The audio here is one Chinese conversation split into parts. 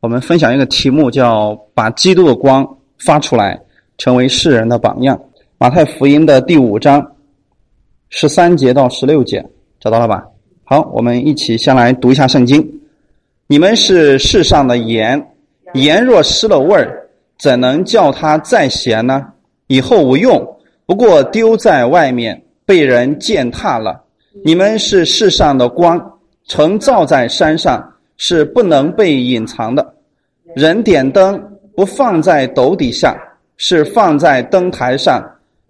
我们分享一个题目，叫“把基督的光发出来，成为世人的榜样”。马太福音的第五章十三节到十六节，找到了吧？好，我们一起先来读一下圣经。你们是世上的盐，盐若失了味儿，怎能叫它再咸呢？以后无用，不过丢在外面，被人践踏了。你们是世上的光，曾照在山上。是不能被隐藏的。人点灯不放在斗底下，是放在灯台上，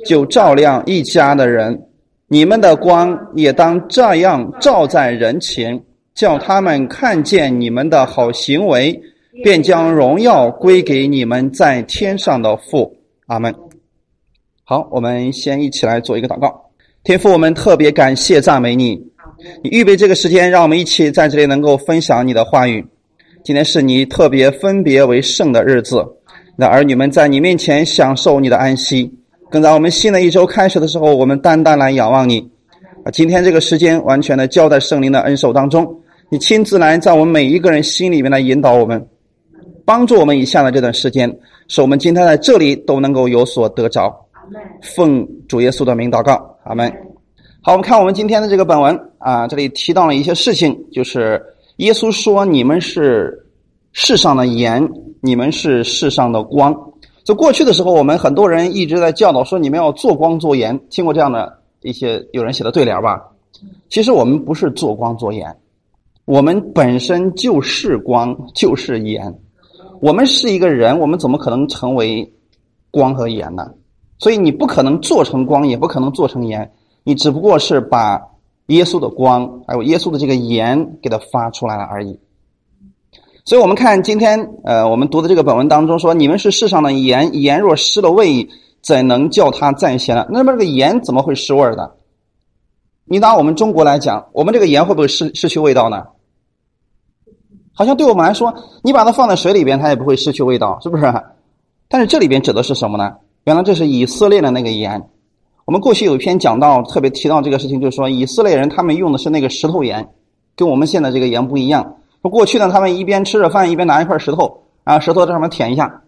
就照亮一家的人。你们的光也当这样照在人前，叫他们看见你们的好行为，便将荣耀归给你们在天上的父。阿门。好，我们先一起来做一个祷告。天父，我们特别感谢赞美你。你预备这个时间，让我们一起在这里能够分享你的话语。今天是你特别分别为圣的日子，那儿女们在你面前享受你的安息。更在我们新的一周开始的时候，我们单单来仰望你。啊，今天这个时间完全的交在圣灵的恩手当中，你亲自来在我们每一个人心里面来引导我们，帮助我们以下的这段时间，使我们今天在这里都能够有所得着。奉主耶稣的名祷告，阿门。好，我们看我们今天的这个本文啊，这里提到了一些事情，就是耶稣说：“你们是世上的盐，你们是世上的光。”在过去的时候，我们很多人一直在教导说：“你们要做光做盐。”听过这样的一些有人写的对联吧？其实我们不是做光做盐，我们本身就是光，就是盐。我们是一个人，我们怎么可能成为光和盐呢？所以你不可能做成光，也不可能做成盐。你只不过是把耶稣的光，还有耶稣的这个盐给它发出来了而已。所以，我们看今天，呃，我们读的这个本文当中说：“你们是世上的盐，盐若失了味，怎能叫它再咸呢？”那么，这个盐怎么会失味的？你拿我们中国来讲，我们这个盐会不会失失去味道呢？好像对我们来说，你把它放在水里边，它也不会失去味道，是不是？但是这里边指的是什么呢？原来这是以色列的那个盐。我们过去有一篇讲到，特别提到这个事情，就是说以色列人他们用的是那个石头盐，跟我们现在这个盐不一样。说过去呢，他们一边吃着饭，一边拿一块石头，啊，石头在上面舔一下，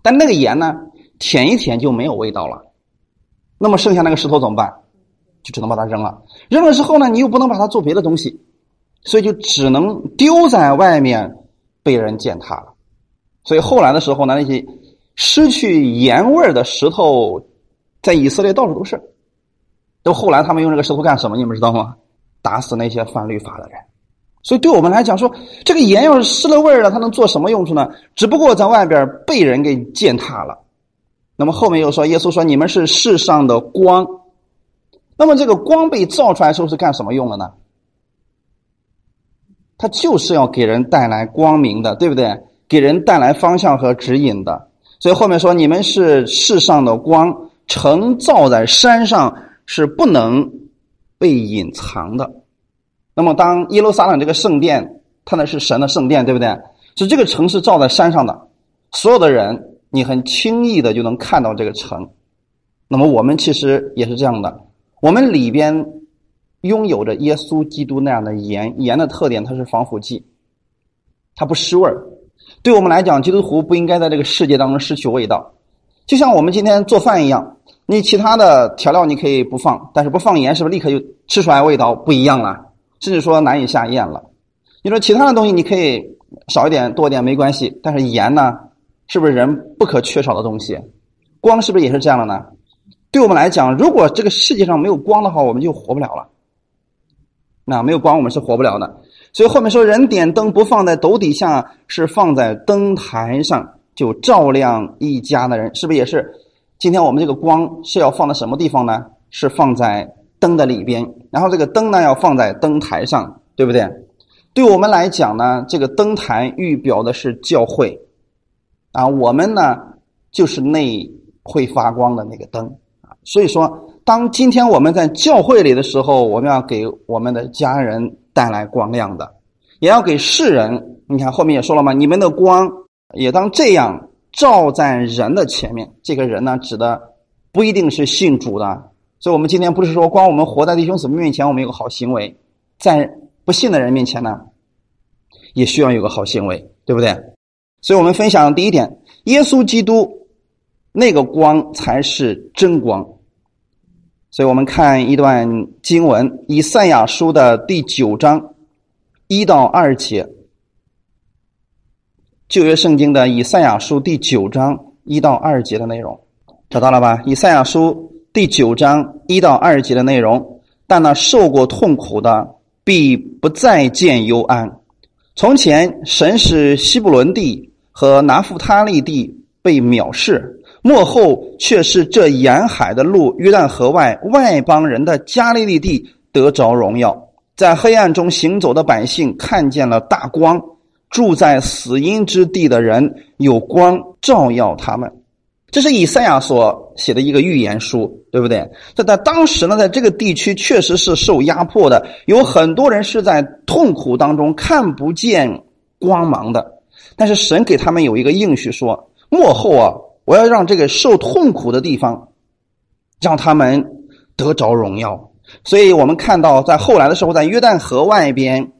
但那个盐呢，舔一舔就没有味道了。那么剩下那个石头怎么办？就只能把它扔了。扔了之后呢，你又不能把它做别的东西，所以就只能丢在外面，被人践踏了。所以后来的时候呢，那些失去盐味的石头。在以色列到处都是，都后来他们用这个石头干什么？你们知道吗？打死那些犯律法的人。所以对我们来讲，说这个盐要是失了味儿了，它能做什么用处呢？只不过在外边被人给践踏了。那么后面又说，耶稣说：“你们是世上的光。”那么这个光被造出来时候是干什么用的呢？它就是要给人带来光明的，对不对？给人带来方向和指引的。所以后面说：“你们是世上的光。”城造在山上是不能被隐藏的。那么，当耶路撒冷这个圣殿，它那是神的圣殿，对不对？是这个城市造在山上的，所有的人你很轻易的就能看到这个城。那么，我们其实也是这样的，我们里边拥有着耶稣基督那样的盐，盐的特点它是防腐剂，它不失味儿。对我们来讲，基督徒不应该在这个世界当中失去味道。就像我们今天做饭一样，你其他的调料你可以不放，但是不放盐是不是立刻就吃出来味道不一样了？甚至说难以下咽了。你说其他的东西你可以少一点多一点没关系，但是盐呢，是不是人不可缺少的东西？光是不是也是这样的呢？对我们来讲，如果这个世界上没有光的话，我们就活不了了。那没有光，我们是活不了的。所以后面说，人点灯不放在斗底下，是放在灯台上。就照亮一家的人，是不是也是？今天我们这个光是要放在什么地方呢？是放在灯的里边，然后这个灯呢要放在灯台上，对不对？对我们来讲呢，这个灯台预表的是教会啊，我们呢就是那会发光的那个灯啊。所以说，当今天我们在教会里的时候，我们要给我们的家人带来光亮的，也要给世人。你看后面也说了嘛，你们的光。也当这样照在人的前面，这个人呢，指的不一定是信主的。所以，我们今天不是说光我们活在弟兄姊妹面前，我们有个好行为，在不信的人面前呢，也需要有个好行为。对不对？所以我们分享第一点，耶稣基督那个光才是真光。所以我们看一段经文，《以赛亚书》的第九章一到二节，旧约圣经的《以赛亚书》第九章一到二节的内容，找到了吧？《以赛亚书》第九章一到二节的内容，但那受过痛苦的，必不再见幽安。从前，神使西布伦地和拿弗他利地被藐视。幕后却是这沿海的路，约旦河外外邦人的加利利地得着荣耀，在黑暗中行走的百姓看见了大光，住在死荫之地的人有光照耀他们。这是以赛亚所写的一个预言书，对不对？这在当时呢，在这个地区确实是受压迫的，有很多人是在痛苦当中看不见光芒的。但是神给他们有一个应许，说幕后啊。我要让这个受痛苦的地方，让他们得着荣耀。所以我们看到，在后来的时候，在约旦河外边，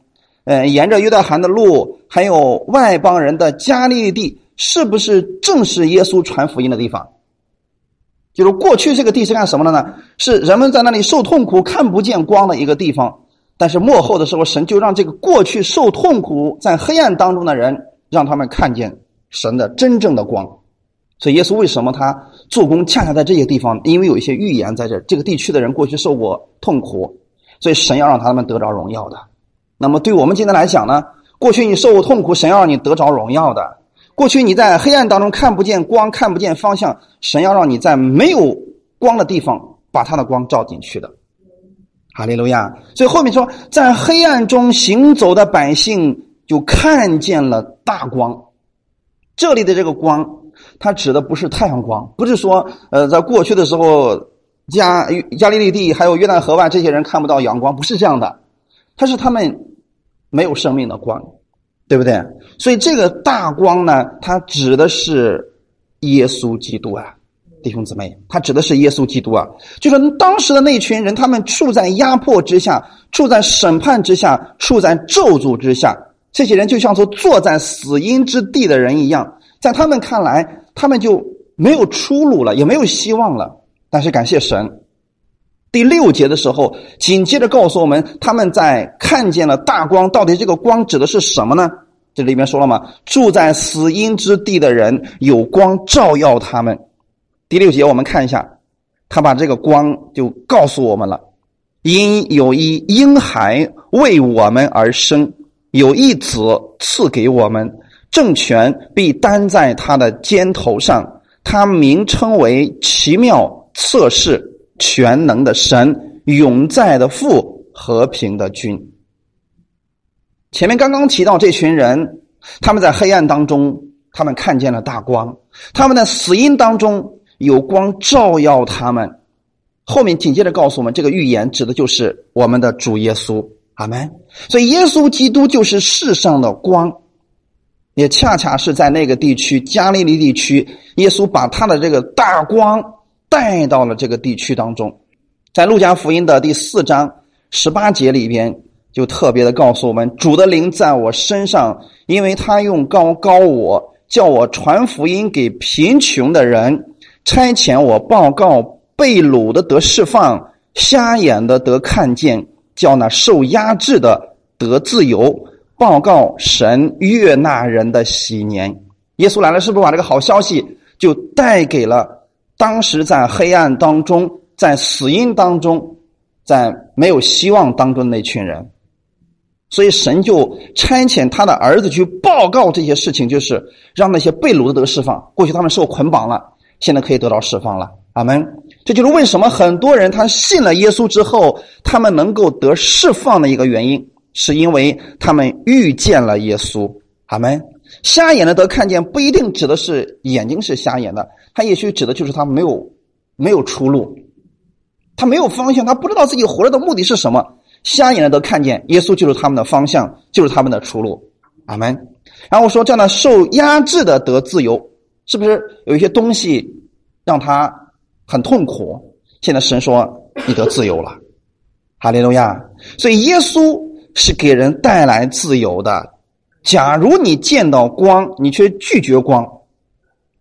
呃，沿着约旦河的路，还有外邦人的加利地，是不是正是耶稣传福音的地方？就是过去这个地是干什么的呢？是人们在那里受痛苦、看不见光的一个地方。但是幕后的时候，神就让这个过去受痛苦、在黑暗当中的人，让他们看见神的真正的光。所以耶稣为什么他做工恰恰在这些地方？因为有一些预言在这这个地区的人过去受过痛苦，所以神要让他们得着荣耀的。那么对我们今天来讲呢？过去你受过痛苦，神要让你得着荣耀的；过去你在黑暗当中看不见光、看不见方向，神要让你在没有光的地方把他的光照进去的。哈利路亚！所以后面说，在黑暗中行走的百姓就看见了大光。这里的这个光。它指的不是太阳光，不是说，呃，在过去的时候，加加利利地还有约旦河外这些人看不到阳光，不是这样的，它是他们没有生命的光，对不对？所以这个大光呢，它指的是耶稣基督啊，弟兄姊妹，它指的是耶稣基督啊，就是当时的那群人，他们处在压迫之下，处在审判之下，处在咒诅之下，这些人就像是坐在死荫之地的人一样。在他们看来，他们就没有出路了，也没有希望了。但是感谢神，第六节的时候，紧接着告诉我们，他们在看见了大光。到底这个光指的是什么呢？这里面说了吗？住在死荫之地的人有光照耀他们。第六节我们看一下，他把这个光就告诉我们了：因有一婴孩为我们而生，有一子赐给我们。政权必担在他的肩头上，他名称为奇妙测试全能的神，永在的父，和平的君。前面刚刚提到这群人，他们在黑暗当中，他们看见了大光；他们在死因当中有光照耀他们。后面紧接着告诉我们，这个预言指的就是我们的主耶稣。阿门。所以，耶稣基督就是世上的光。也恰恰是在那个地区加利利地区，耶稣把他的这个大光带到了这个地区当中。在路加福音的第四章十八节里边，就特别的告诉我们：主的灵在我身上，因为他用高高我，叫我传福音给贫穷的人，差遣我报告被掳的得释放，瞎眼的得看见，叫那受压制的得自由。报告神悦纳人的喜年，耶稣来了，是不是把这个好消息就带给了当时在黑暗当中、在死荫当中、在没有希望当中的那群人？所以神就差遣他的儿子去报告这些事情，就是让那些被掳的得释放。过去他们受捆绑了，现在可以得到释放了。阿门。这就是为什么很多人他信了耶稣之后，他们能够得释放的一个原因。是因为他们遇见了耶稣，阿门。瞎眼的得看见，不一定指的是眼睛是瞎眼的，他也许指的就是他没有没有出路，他没有方向，他不知道自己活着的目的是什么。瞎眼的得看见，耶稣就是他们的方向，就是他们的出路，阿门。然后说这样的受压制的得自由，是不是有一些东西让他很痛苦？现在神说你得自由了，哈利路亚。所以耶稣。是给人带来自由的，假如你见到光，你却拒绝光，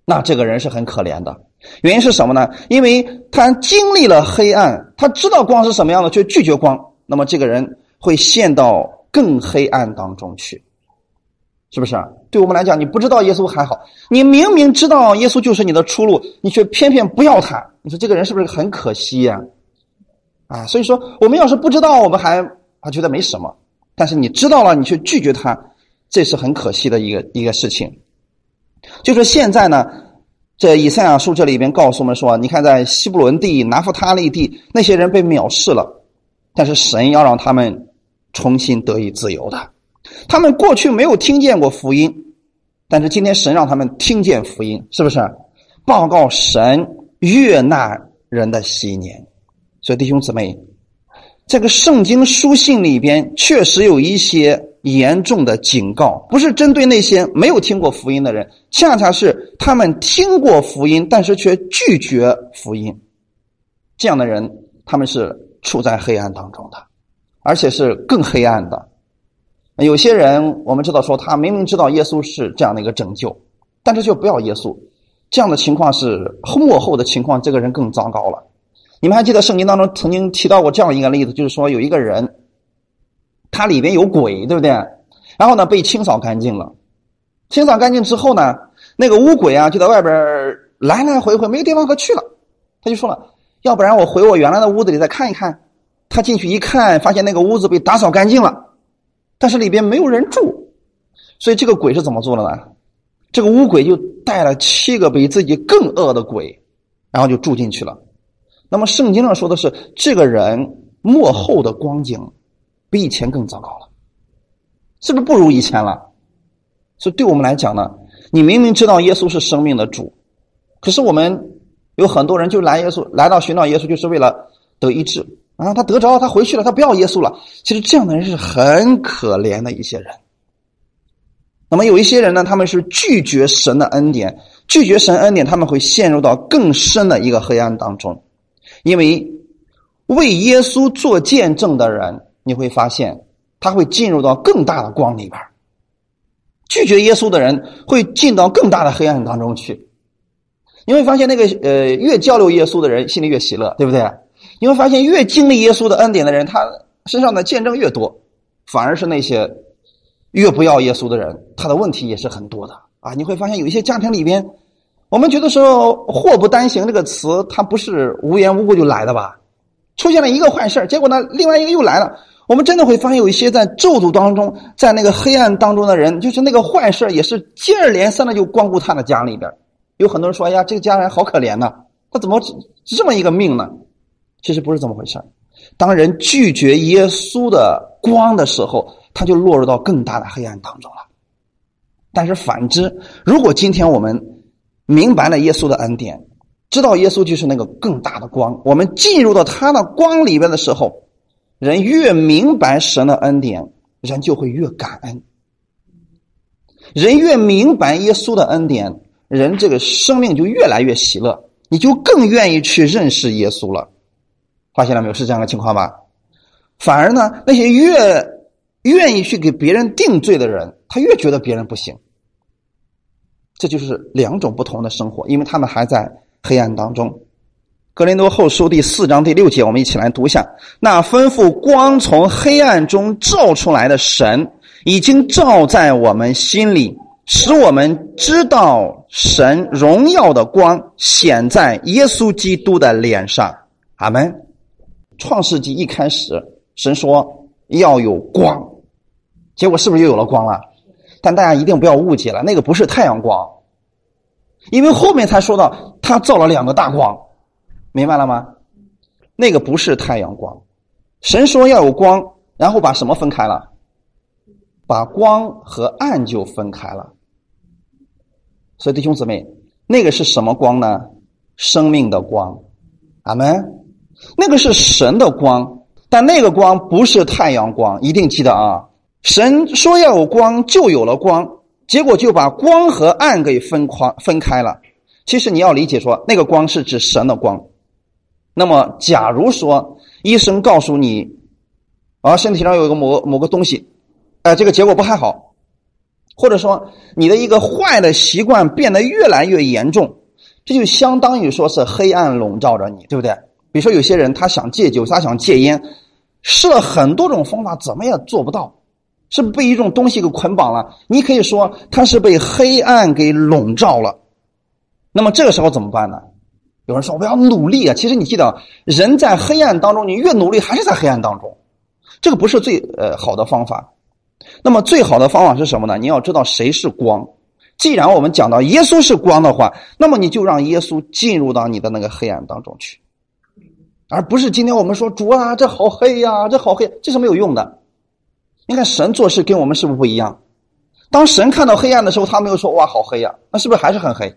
那这个人是很可怜的。原因是什么呢？因为他经历了黑暗，他知道光是什么样的，却拒绝光，那么这个人会陷到更黑暗当中去，是不是？对我们来讲，你不知道耶稣还好，你明明知道耶稣就是你的出路，你却偏偏不要他，你说这个人是不是很可惜呀？啊，所以说我们要是不知道，我们还还觉得没什么，但是你知道了，你却拒绝他，这是很可惜的一个一个事情。就是现在呢。这以赛亚书这里边告诉我们说，你看在西布伦地、拿弗他利地那些人被藐视了，但是神要让他们重新得以自由的。他们过去没有听见过福音，但是今天神让他们听见福音，是不是？报告神悦纳人的喜年。所以弟兄姊妹，这个圣经书信里边确实有一些。严重的警告，不是针对那些没有听过福音的人，恰恰是他们听过福音，但是却拒绝福音。这样的人，他们是处在黑暗当中的，而且是更黑暗的。有些人，我们知道说，他明明知道耶稣是这样的一个拯救，但是却不要耶稣。这样的情况是幕后的情况，这个人更糟糕了。你们还记得圣经当中曾经提到过这样一个例子，就是说有一个人。它里边有鬼，对不对？然后呢，被清扫干净了。清扫干净之后呢，那个乌鬼啊，就在外边来来回回，没地方可去了。他就说了：“要不然我回我原来的屋子里再看一看。”他进去一看，发现那个屋子被打扫干净了，但是里边没有人住。所以这个鬼是怎么做的呢？这个乌鬼就带了七个比自己更恶的鬼，然后就住进去了。那么圣经上说的是，这个人幕后的光景。比以前更糟糕了，是不是不如以前了？所以对我们来讲呢，你明明知道耶稣是生命的主，可是我们有很多人就来耶稣，来到寻找耶稣，就是为了得医治啊。他得着，他回去了，他不要耶稣了。其实这样的人是很可怜的一些人。那么有一些人呢，他们是拒绝神的恩典，拒绝神恩典，他们会陷入到更深的一个黑暗当中，因为为耶稣做见证的人。你会发现，他会进入到更大的光里边拒绝耶稣的人会进到更大的黑暗当中去。你会发现，那个呃，越交流耶稣的人心里越喜乐，对不对？你会发现，越经历耶稣的恩典的人，他身上的见证越多，反而是那些越不要耶稣的人，他的问题也是很多的啊。你会发现，有一些家庭里边，我们觉得说“祸不单行”这个词，它不是无缘无故就来的吧？出现了一个坏事结果呢，另外一个又来了。我们真的会发现，有一些在咒诅当中，在那个黑暗当中的人，就是那个坏事也是接二连三的就光顾他的家里边。有很多人说：“哎呀，这个家人好可怜呐，他怎么这么一个命呢？”其实不是这么回事当人拒绝耶稣的光的时候，他就落入到更大的黑暗当中了。但是反之，如果今天我们明白了耶稣的恩典，知道耶稣就是那个更大的光，我们进入到他的光里边的时候。人越明白神的恩典，人就会越感恩。人越明白耶稣的恩典，人这个生命就越来越喜乐，你就更愿意去认识耶稣了。发现了没有？是这样的情况吧？反而呢，那些越愿意去给别人定罪的人，他越觉得别人不行。这就是两种不同的生活，因为他们还在黑暗当中。格林多后书第四章第六节，我们一起来读一下：那吩咐光从黑暗中照出来的神，已经照在我们心里，使我们知道神荣耀的光显在耶稣基督的脸上。阿门。创世纪一开始，神说要有光，结果是不是又有了光了？但大家一定不要误解了，那个不是太阳光，因为后面才说到他造了两个大光。明白了吗？那个不是太阳光，神说要有光，然后把什么分开了？把光和暗就分开了。所以弟兄姊妹，那个是什么光呢？生命的光，阿门。那个是神的光，但那个光不是太阳光，一定记得啊！神说要有光，就有了光，结果就把光和暗给分框分开了。其实你要理解说，那个光是指神的光。那么，假如说医生告诉你，啊，身体上有一个某某个东西，哎，这个结果不太好，或者说你的一个坏的习惯变得越来越严重，这就相当于说是黑暗笼罩着你，对不对？比如说有些人他想戒酒，他想戒烟，试了很多种方法，怎么也做不到，是被一种东西给捆绑了？你可以说他是被黑暗给笼罩了。那么这个时候怎么办呢？有人说我要努力啊，其实你记得，人在黑暗当中，你越努力还是在黑暗当中，这个不是最呃好的方法。那么最好的方法是什么呢？你要知道谁是光。既然我们讲到耶稣是光的话，那么你就让耶稣进入到你的那个黑暗当中去，而不是今天我们说主啊，这好黑呀，这好黑，这是没有用的。你看神做事跟我们是不是不一样？当神看到黑暗的时候，他没有说哇好黑呀，那是不是还是很黑？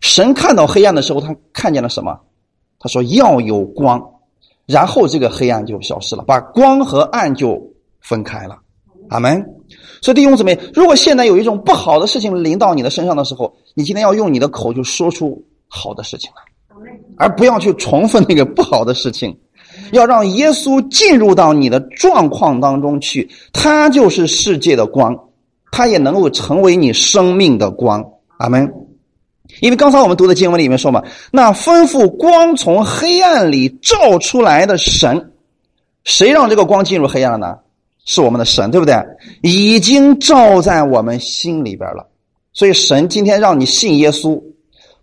神看到黑暗的时候，他看见了什么？他说要有光，然后这个黑暗就消失了，把光和暗就分开了。阿门。所以弟兄姊妹，如果现在有一种不好的事情临到你的身上的时候，你今天要用你的口就说出好的事情来，而不要去重复那个不好的事情。要让耶稣进入到你的状况当中去，他就是世界的光，他也能够成为你生命的光。阿门。因为刚才我们读的经文里面说嘛，那吩咐光从黑暗里照出来的神，谁让这个光进入黑暗了呢？是我们的神，对不对？已经照在我们心里边了。所以神今天让你信耶稣，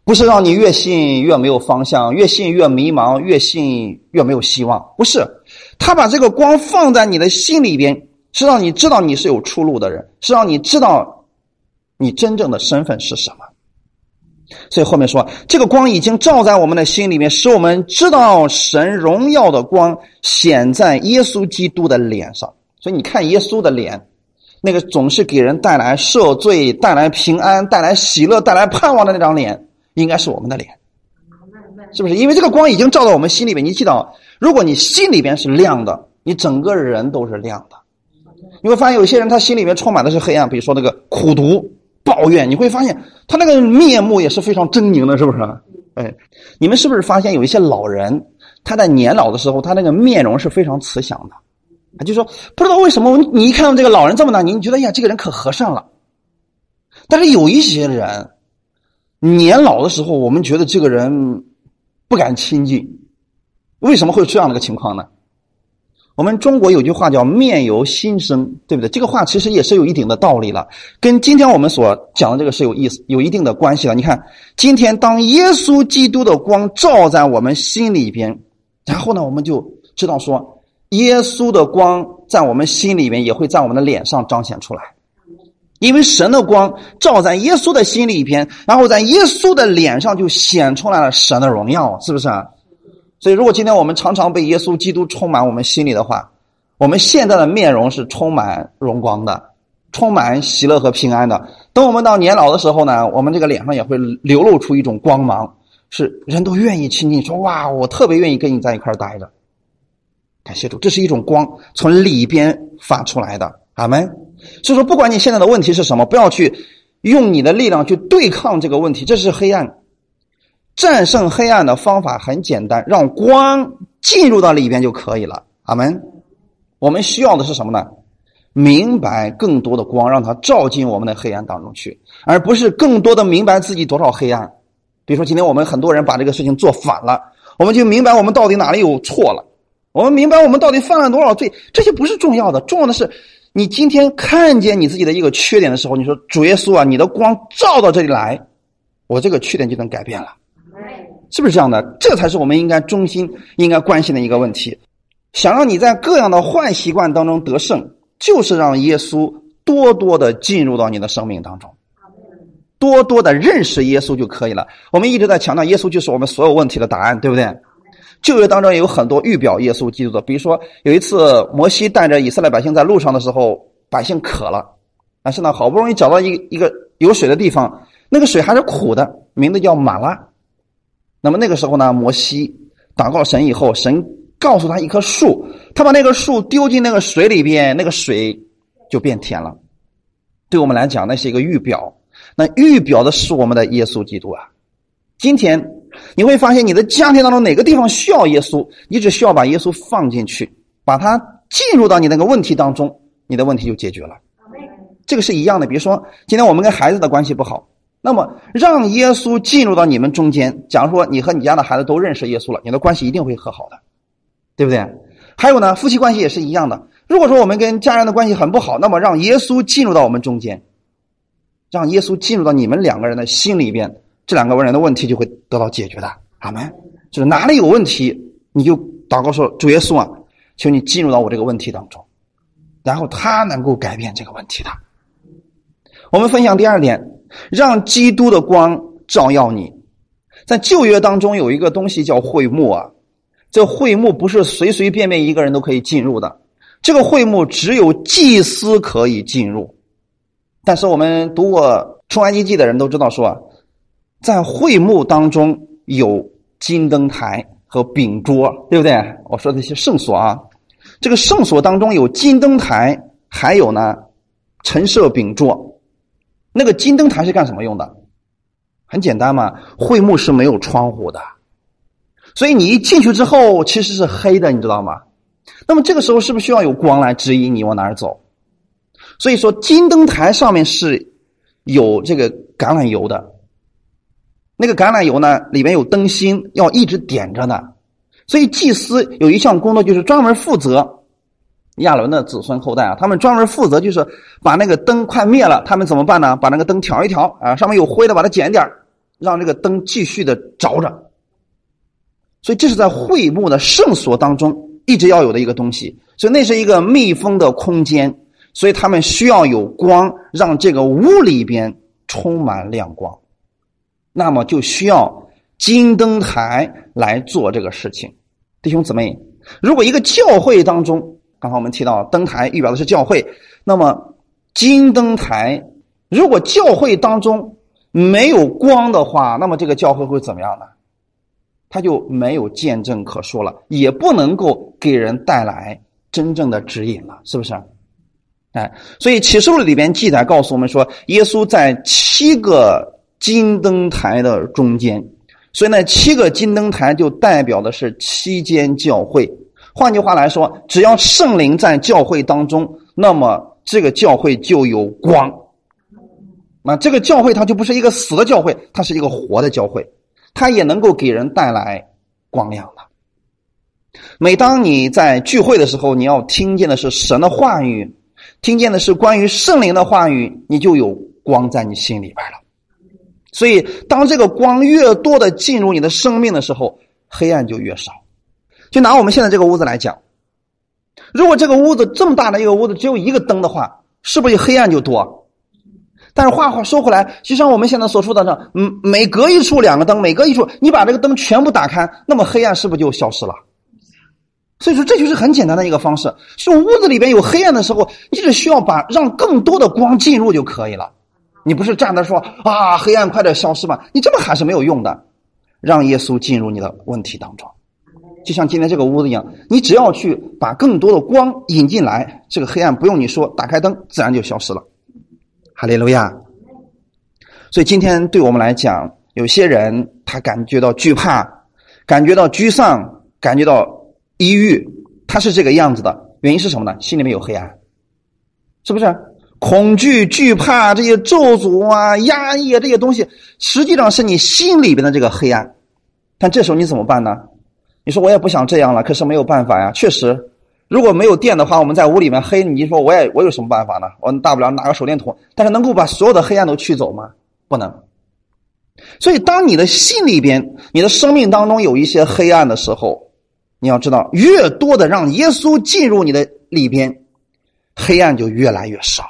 不是让你越信越没有方向，越信越迷茫，越信越没有希望。不是，他把这个光放在你的心里边，是让你知道你是有出路的人，是让你知道你真正的身份是什么。所以后面说，这个光已经照在我们的心里面，使我们知道神荣耀的光显在耶稣基督的脸上。所以你看耶稣的脸，那个总是给人带来赦罪、带来平安、带来喜乐、带来盼望的那张脸，应该是我们的脸，是不是？因为这个光已经照到我们心里边。你记得，如果你心里边是亮的，你整个人都是亮的。你会发现有些人他心里面充满的是黑暗，比如说那个苦毒、抱怨，你会发现他那个面目也是非常狰狞的，是不是？哎，你们是不是发现有一些老人，他在年老的时候，他那个面容是非常慈祥的？他就说：“不知道为什么，你一看到这个老人这么大你，觉得呀，这个人可和善了。但是有一些人年老的时候，我们觉得这个人不敢亲近。为什么会有这样的一个情况呢？我们中国有句话叫‘面由心生’，对不对？这个话其实也是有一定的道理了，跟今天我们所讲的这个是有意思、有一定的关系的。你看，今天当耶稣基督的光照在我们心里边，然后呢，我们就知道说。”耶稣的光在我们心里面，也会在我们的脸上彰显出来，因为神的光照在耶稣的心里边，然后在耶稣的脸上就显出来了神的荣耀，是不是啊？所以，如果今天我们常常被耶稣基督充满我们心里的话，我们现在的面容是充满荣光的，充满喜乐和平安的。等我们到年老的时候呢，我们这个脸上也会流露出一种光芒，是人都愿意亲近，说哇，我特别愿意跟你在一块待着。感谢主，这是一种光从里边发出来的，阿门。所以说，不管你现在的问题是什么，不要去用你的力量去对抗这个问题，这是黑暗。战胜黑暗的方法很简单，让光进入到里边就可以了，阿门。我们需要的是什么呢？明白更多的光，让它照进我们的黑暗当中去，而不是更多的明白自己多少黑暗。比如说，今天我们很多人把这个事情做反了，我们就明白我们到底哪里有错了。我们明白我们到底犯了多少罪，这些不是重要的，重要的是你今天看见你自己的一个缺点的时候，你说主耶稣啊，你的光照到这里来，我这个缺点就能改变了，是不是这样的？这才是我们应该中心应该关心的一个问题。想让你在各样的坏习惯当中得胜，就是让耶稣多多的进入到你的生命当中，多多的认识耶稣就可以了。我们一直在强调，耶稣就是我们所有问题的答案，对不对？旧约当中也有很多预表耶稣基督的，比如说有一次摩西带着以色列百姓在路上的时候，百姓渴了，但是呢好不容易找到一一个有水的地方，那个水还是苦的，名字叫马拉。那么那个时候呢，摩西祷告神以后，神告诉他一棵树，他把那个树丢进那个水里边，那个水就变甜了。对我们来讲，那是一个预表，那预表的是我们的耶稣基督啊。今天。你会发现，你的家庭当中哪个地方需要耶稣，你只需要把耶稣放进去，把它进入到你那个问题当中，你的问题就解决了。这个是一样的。比如说，今天我们跟孩子的关系不好，那么让耶稣进入到你们中间。假如说你和你家的孩子都认识耶稣了，你的关系一定会和好的，对不对？还有呢，夫妻关系也是一样的。如果说我们跟家人的关系很不好，那么让耶稣进入到我们中间，让耶稣进入到你们两个人的心里边，这两个人的问题就会得到解决的。阿门。就是哪里有问题，你就祷告说：“主耶稣啊，求你进入到我这个问题当中。”然后他能够改变这个问题的。我们分享第二点，让基督的光照耀你。在旧约当中有一个东西叫会幕啊，这会幕不是随随便便一个人都可以进入的，这个会幕只有祭司可以进入。但是我们读过《出埃及记》的人都知道说，在会幕当中有金灯台和饼桌，对不对？我说的是圣所啊。这个圣所当中有金灯台，还有呢，陈设饼桌。那个金灯台是干什么用的？很简单嘛，会幕是没有窗户的，所以你一进去之后其实是黑的，你知道吗？那么这个时候是不是需要有光来指引你往哪儿走？所以说金灯台上面是有这个橄榄油的，那个橄榄油呢里面有灯芯，要一直点着呢。所以，祭司有一项工作，就是专门负责亚伦的子孙后代啊。他们专门负责，就是把那个灯快灭了，他们怎么办呢？把那个灯调一调啊，上面有灰的，把它捡点让这个灯继续的着着。所以，这是在会幕的圣所当中一直要有的一个东西。所以，那是一个密封的空间，所以他们需要有光，让这个屋里边充满亮光。那么，就需要。金灯台来做这个事情，弟兄姊妹，如果一个教会当中，刚才我们提到灯台预表的是教会，那么金灯台，如果教会当中没有光的话，那么这个教会会怎么样呢？他就没有见证可说了，也不能够给人带来真正的指引了，是不是？哎，所以启示录里边记载告诉我们说，耶稣在七个金灯台的中间。所以呢，七个金灯台就代表的是七间教会。换句话来说，只要圣灵在教会当中，那么这个教会就有光。那这个教会它就不是一个死的教会，它是一个活的教会，它也能够给人带来光亮的。每当你在聚会的时候，你要听见的是神的话语，听见的是关于圣灵的话语，你就有光在你心里边了。所以，当这个光越多的进入你的生命的时候，黑暗就越少。就拿我们现在这个屋子来讲，如果这个屋子这么大的一个屋子只有一个灯的话，是不是黑暗就多？但是话话说回来，就像我们现在所说的这，嗯，每隔一处两个灯，每隔一处，你把这个灯全部打开，那么黑暗是不是就消失了？所以说，这就是很简单的一个方式。就屋子里边有黑暗的时候，你只需要把让更多的光进入就可以了。你不是站那说啊，黑暗快点消失吧？你这么喊是没有用的。让耶稣进入你的问题当中，就像今天这个屋子一样，你只要去把更多的光引进来，这个黑暗不用你说，打开灯自然就消失了。哈利路亚。所以今天对我们来讲，有些人他感觉到惧怕，感觉到沮丧，感觉到抑郁，他是这个样子的原因是什么呢？心里面有黑暗，是不是？恐惧、惧怕这些咒诅啊、压抑啊这些东西，实际上是你心里边的这个黑暗。但这时候你怎么办呢？你说我也不想这样了，可是没有办法呀。确实，如果没有电的话，我们在屋里面黑，你说我也我有什么办法呢？我大不了拿个手电筒，但是能够把所有的黑暗都驱走吗？不能。所以，当你的心里边、你的生命当中有一些黑暗的时候，你要知道，越多的让耶稣进入你的里边，黑暗就越来越少。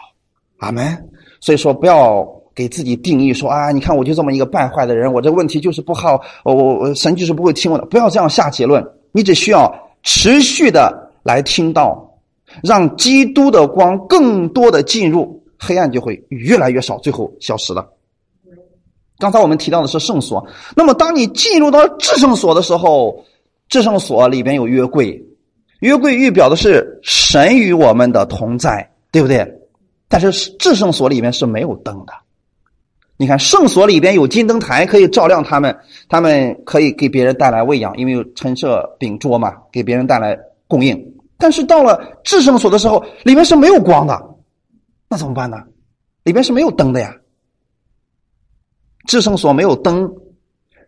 阿门。所以说，不要给自己定义说啊，你看我就这么一个败坏的人，我这问题就是不好，我我神就是不会听我的。不要这样下结论，你只需要持续的来听到，让基督的光更多的进入，黑暗就会越来越少，最后消失了。刚才我们提到的是圣所，那么当你进入到至圣所的时候，至圣所里边有约柜，约柜预表的是神与我们的同在，对不对？但是至圣所里面是没有灯的，你看圣所里边有金灯台可以照亮他们，他们可以给别人带来喂养，因为有陈设饼桌嘛，给别人带来供应。但是到了至圣所的时候，里面是没有光的，那怎么办呢？里边是没有灯的呀。至圣所没有灯，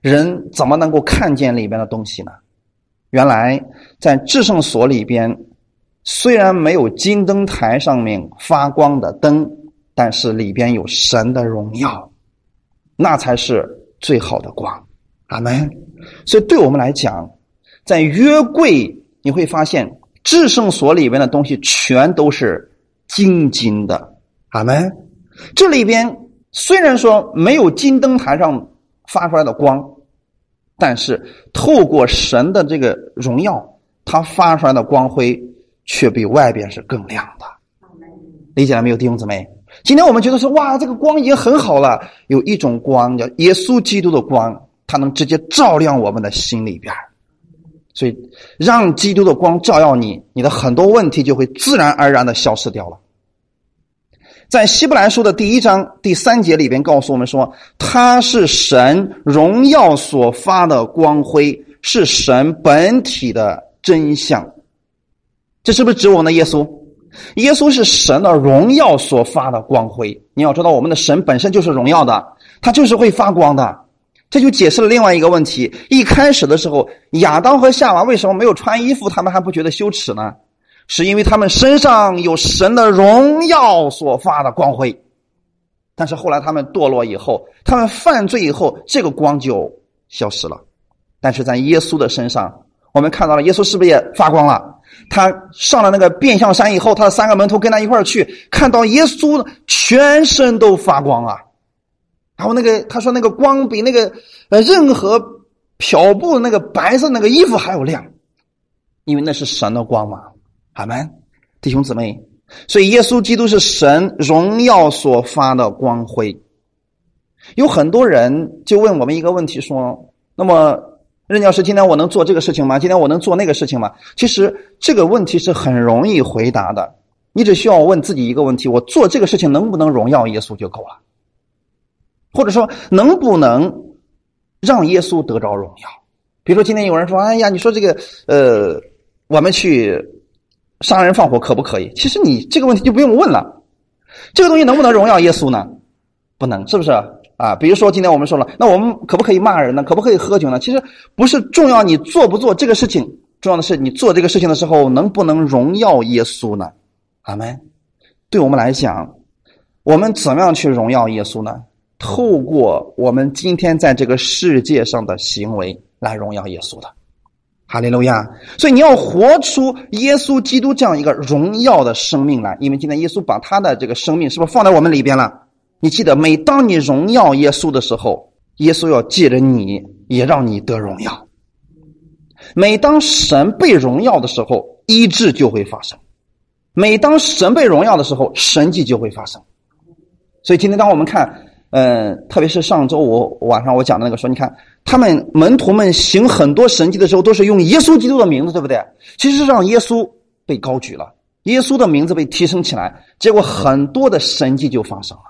人怎么能够看见里边的东西呢？原来在至圣所里边，虽然没有金灯台上面发光的灯，但是里边有神的荣耀，那才是最好的光。阿门。所以对我们来讲，在约柜你会发现，至圣所里边的东西全都是金金的。阿门。这里边。虽然说没有金灯台上发出来的光，但是透过神的这个荣耀，它发出来的光辉却比外边是更亮的。理解了没有，弟兄姊妹？今天我们觉得说，哇，这个光已经很好了。有一种光叫耶稣基督的光，它能直接照亮我们的心里边所以，让基督的光照耀你，你的很多问题就会自然而然的消失掉了。在希伯来书的第一章第三节里边告诉我们说，他是神荣耀所发的光辉，是神本体的真相。这是不是指我们的耶稣？耶稣是神的荣耀所发的光辉。你要知道，我们的神本身就是荣耀的，他就是会发光的。这就解释了另外一个问题：一开始的时候，亚当和夏娃为什么没有穿衣服，他们还不觉得羞耻呢？是因为他们身上有神的荣耀所发的光辉，但是后来他们堕落以后，他们犯罪以后，这个光就消失了。但是在耶稣的身上，我们看到了耶稣是不是也发光了？他上了那个变相山以后，他的三个门徒跟他一块去，看到耶稣全身都发光啊。然后那个他说那个光比那个呃任何漂布那个白色那个衣服还要亮，因为那是神的光嘛。阿门，弟兄姊妹，所以耶稣基督是神荣耀所发的光辉。有很多人就问我们一个问题：说，那么任教师，今天我能做这个事情吗？今天我能做那个事情吗？其实这个问题是很容易回答的，你只需要问自己一个问题：我做这个事情能不能荣耀耶稣就够了？或者说，能不能让耶稣得着荣耀？比如说，今天有人说：“哎呀，你说这个，呃，我们去。”杀人放火可不可以？其实你这个问题就不用问了。这个东西能不能荣耀耶稣呢？不能，是不是啊？比如说今天我们说了，那我们可不可以骂人呢？可不可以喝酒呢？其实不是重要，你做不做这个事情，重要的是你做这个事情的时候能不能荣耀耶稣呢？阿门。对我们来讲，我们怎么样去荣耀耶稣呢？透过我们今天在这个世界上的行为来荣耀耶稣的。哈利路亚！所以你要活出耶稣基督这样一个荣耀的生命来，因为今天耶稣把他的这个生命是不是放在我们里边了？你记得，每当你荣耀耶稣的时候，耶稣要借着你也让你得荣耀。每当神被荣耀的时候，医治就会发生；每当神被荣耀的时候，神迹就会发生。所以今天当我们看，嗯，特别是上周五晚上我讲的那个说，你看。他们门徒们行很多神迹的时候，都是用耶稣基督的名字，对不对？其实让耶稣被高举了，耶稣的名字被提升起来，结果很多的神迹就发生了。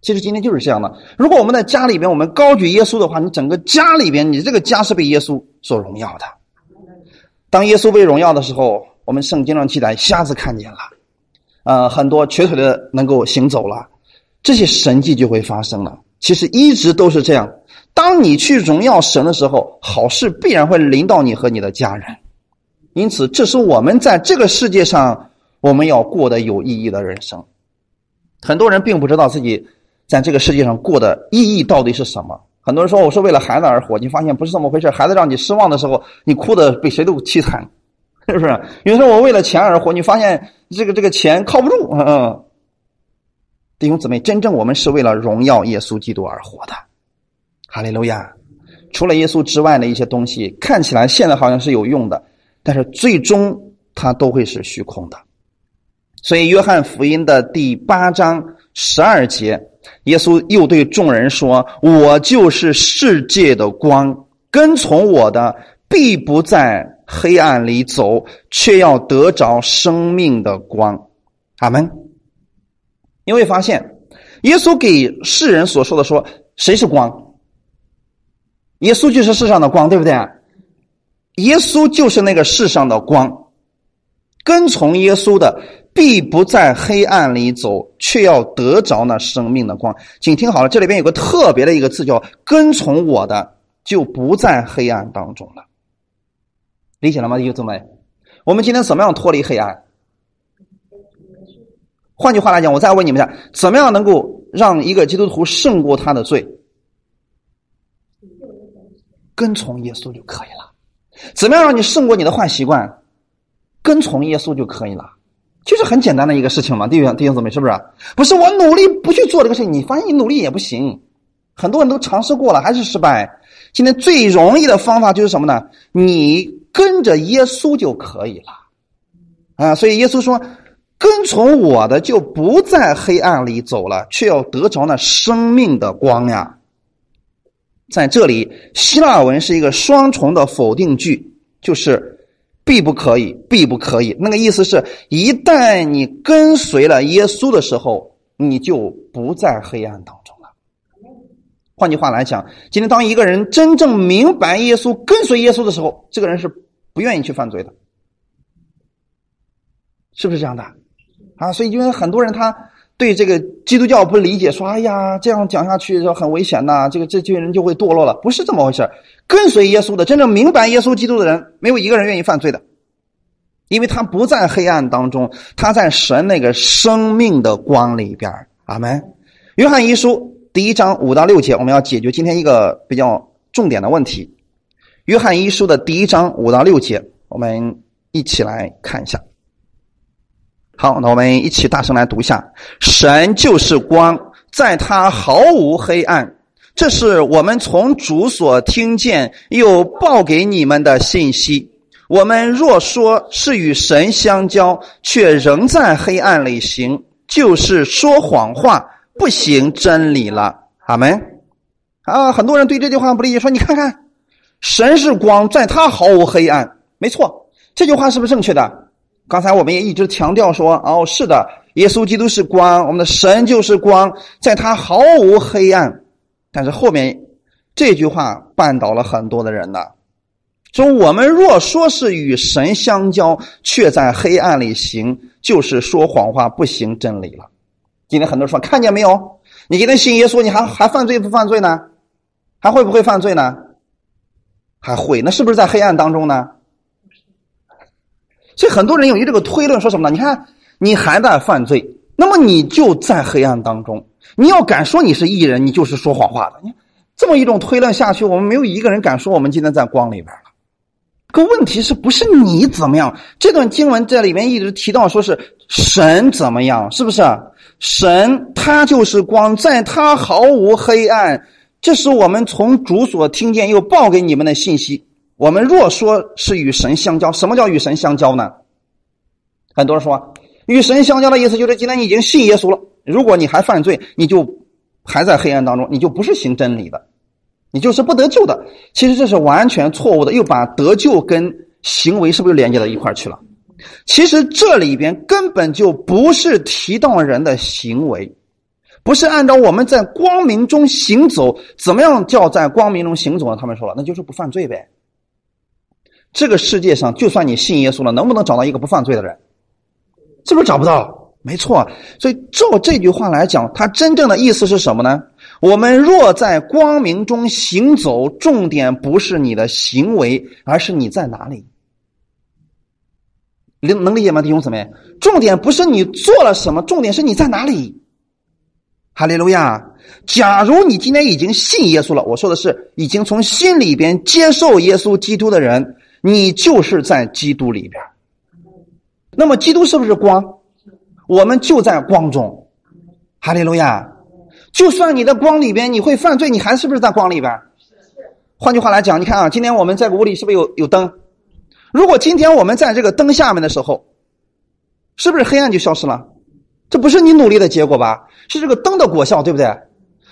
其实今天就是这样的。如果我们在家里边，我们高举耶稣的话，你整个家里边，你这个家是被耶稣所荣耀的。当耶稣被荣耀的时候，我们圣经上记载，瞎子看见了，呃，很多瘸腿的能够行走了，这些神迹就会发生了。其实一直都是这样。当你去荣耀神的时候，好事必然会临到你和你的家人。因此，这是我们在这个世界上我们要过得有意义的人生。很多人并不知道自己在这个世界上过的意义到底是什么。很多人说：“我是为了孩子而活。”你发现不是这么回事。孩子让你失望的时候，你哭的比谁都凄惨，是不是？有人说我为了钱而活，你发现这个这个钱靠不住。嗯，弟兄姊妹，真正我们是为了荣耀耶稣基督而活的。哈利路亚！除了耶稣之外的一些东西，看起来现在好像是有用的，但是最终它都会是虚空的。所以，约翰福音的第八章十二节，耶稣又对众人说：“我就是世界的光，跟从我的，必不在黑暗里走，却要得着生命的光。”阿门。你会发现，耶稣给世人所说的说：“谁是光？”耶稣就是世上的光，对不对？耶稣就是那个世上的光，跟从耶稣的，必不在黑暗里走，却要得着那生命的光。请听好了，这里边有个特别的一个字，叫“跟从我的，就不在黑暗当中了”。理解了吗，弟兄姊妹？我们今天怎么样脱离黑暗？换句话来讲，我再问你们一下：怎么样能够让一个基督徒胜过他的罪？跟从耶稣就可以了。怎么样让你胜过你的坏习惯？跟从耶稣就可以了，就是很简单的一个事情嘛。弟兄弟兄姊妹，是不是？不是我努力不去做这个事情，你发现你努力也不行。很多人都尝试过了，还是失败。今天最容易的方法就是什么呢？你跟着耶稣就可以了啊！所以耶稣说：“跟从我的，就不在黑暗里走了，却要得着那生命的光呀。”在这里，希腊文是一个双重的否定句，就是必不可以，必不可以。那个意思是一旦你跟随了耶稣的时候，你就不在黑暗当中了。换句话来讲，今天当一个人真正明白耶稣、跟随耶稣的时候，这个人是不愿意去犯罪的，是不是这样的？啊，所以因为很多人他。对这个基督教不理解，说：“哎呀，这样讲下去就很危险呐，这个这群人就会堕落了。”不是这么回事跟随耶稣的，真正明白耶稣基督的人，没有一个人愿意犯罪的，因为他不在黑暗当中，他在神那个生命的光里边。阿门。约翰一书第一章五到六节，我们要解决今天一个比较重点的问题。约翰一书的第一章五到六节，我们一起来看一下。好，那我们一起大声来读一下：神就是光，在他毫无黑暗。这是我们从主所听见又报给你们的信息。我们若说是与神相交，却仍在黑暗里行，就是说谎话，不行真理了。阿门。啊，很多人对这句话不理解，说你看看，神是光，在他毫无黑暗。没错，这句话是不是正确的？刚才我们也一直强调说，哦，是的，耶稣基督是光，我们的神就是光，在他毫无黑暗。但是后面这句话绊倒了很多的人呢，说我们若说是与神相交，却在黑暗里行，就是说谎话，不行真理了。今天很多人说，看见没有？你今天信耶稣，你还还犯罪不犯罪呢？还会不会犯罪呢？还会，那是不是在黑暗当中呢？所以很多人有一这个推论说什么呢？你看，你还在犯罪，那么你就在黑暗当中。你要敢说你是艺人，你就是说谎话的。你这么一种推论下去，我们没有一个人敢说我们今天在光里边了。可问题是不是你怎么样？这段经文这里面一直提到说是神怎么样，是不是？神他就是光，在他毫无黑暗。这是我们从主所听见又报给你们的信息。我们若说是与神相交，什么叫与神相交呢？很多人说，与神相交的意思就是今天你已经信耶稣了。如果你还犯罪，你就还在黑暗当中，你就不是行真理的，你就是不得救的。其实这是完全错误的，又把得救跟行为是不是连接到一块去了？其实这里边根本就不是提到人的行为，不是按照我们在光明中行走，怎么样叫在光明中行走呢？他们说了，那就是不犯罪呗。这个世界上，就算你信耶稣了，能不能找到一个不犯罪的人？是不是找不到？没错。所以照这句话来讲，它真正的意思是什么呢？我们若在光明中行走，重点不是你的行为，而是你在哪里。能能理解吗，弟兄姊妹？重点不是你做了什么，重点是你在哪里。哈利路亚！假如你今天已经信耶稣了，我说的是已经从心里边接受耶稣基督的人。你就是在基督里边，那么基督是不是光？我们就在光中，哈利路亚！就算你的光里边你会犯罪，你还是不是在光里边？是是换句话来讲，你看啊，今天我们在屋里是不是有有灯？如果今天我们在这个灯下面的时候，是不是黑暗就消失了？这不是你努力的结果吧？是这个灯的果效，对不对？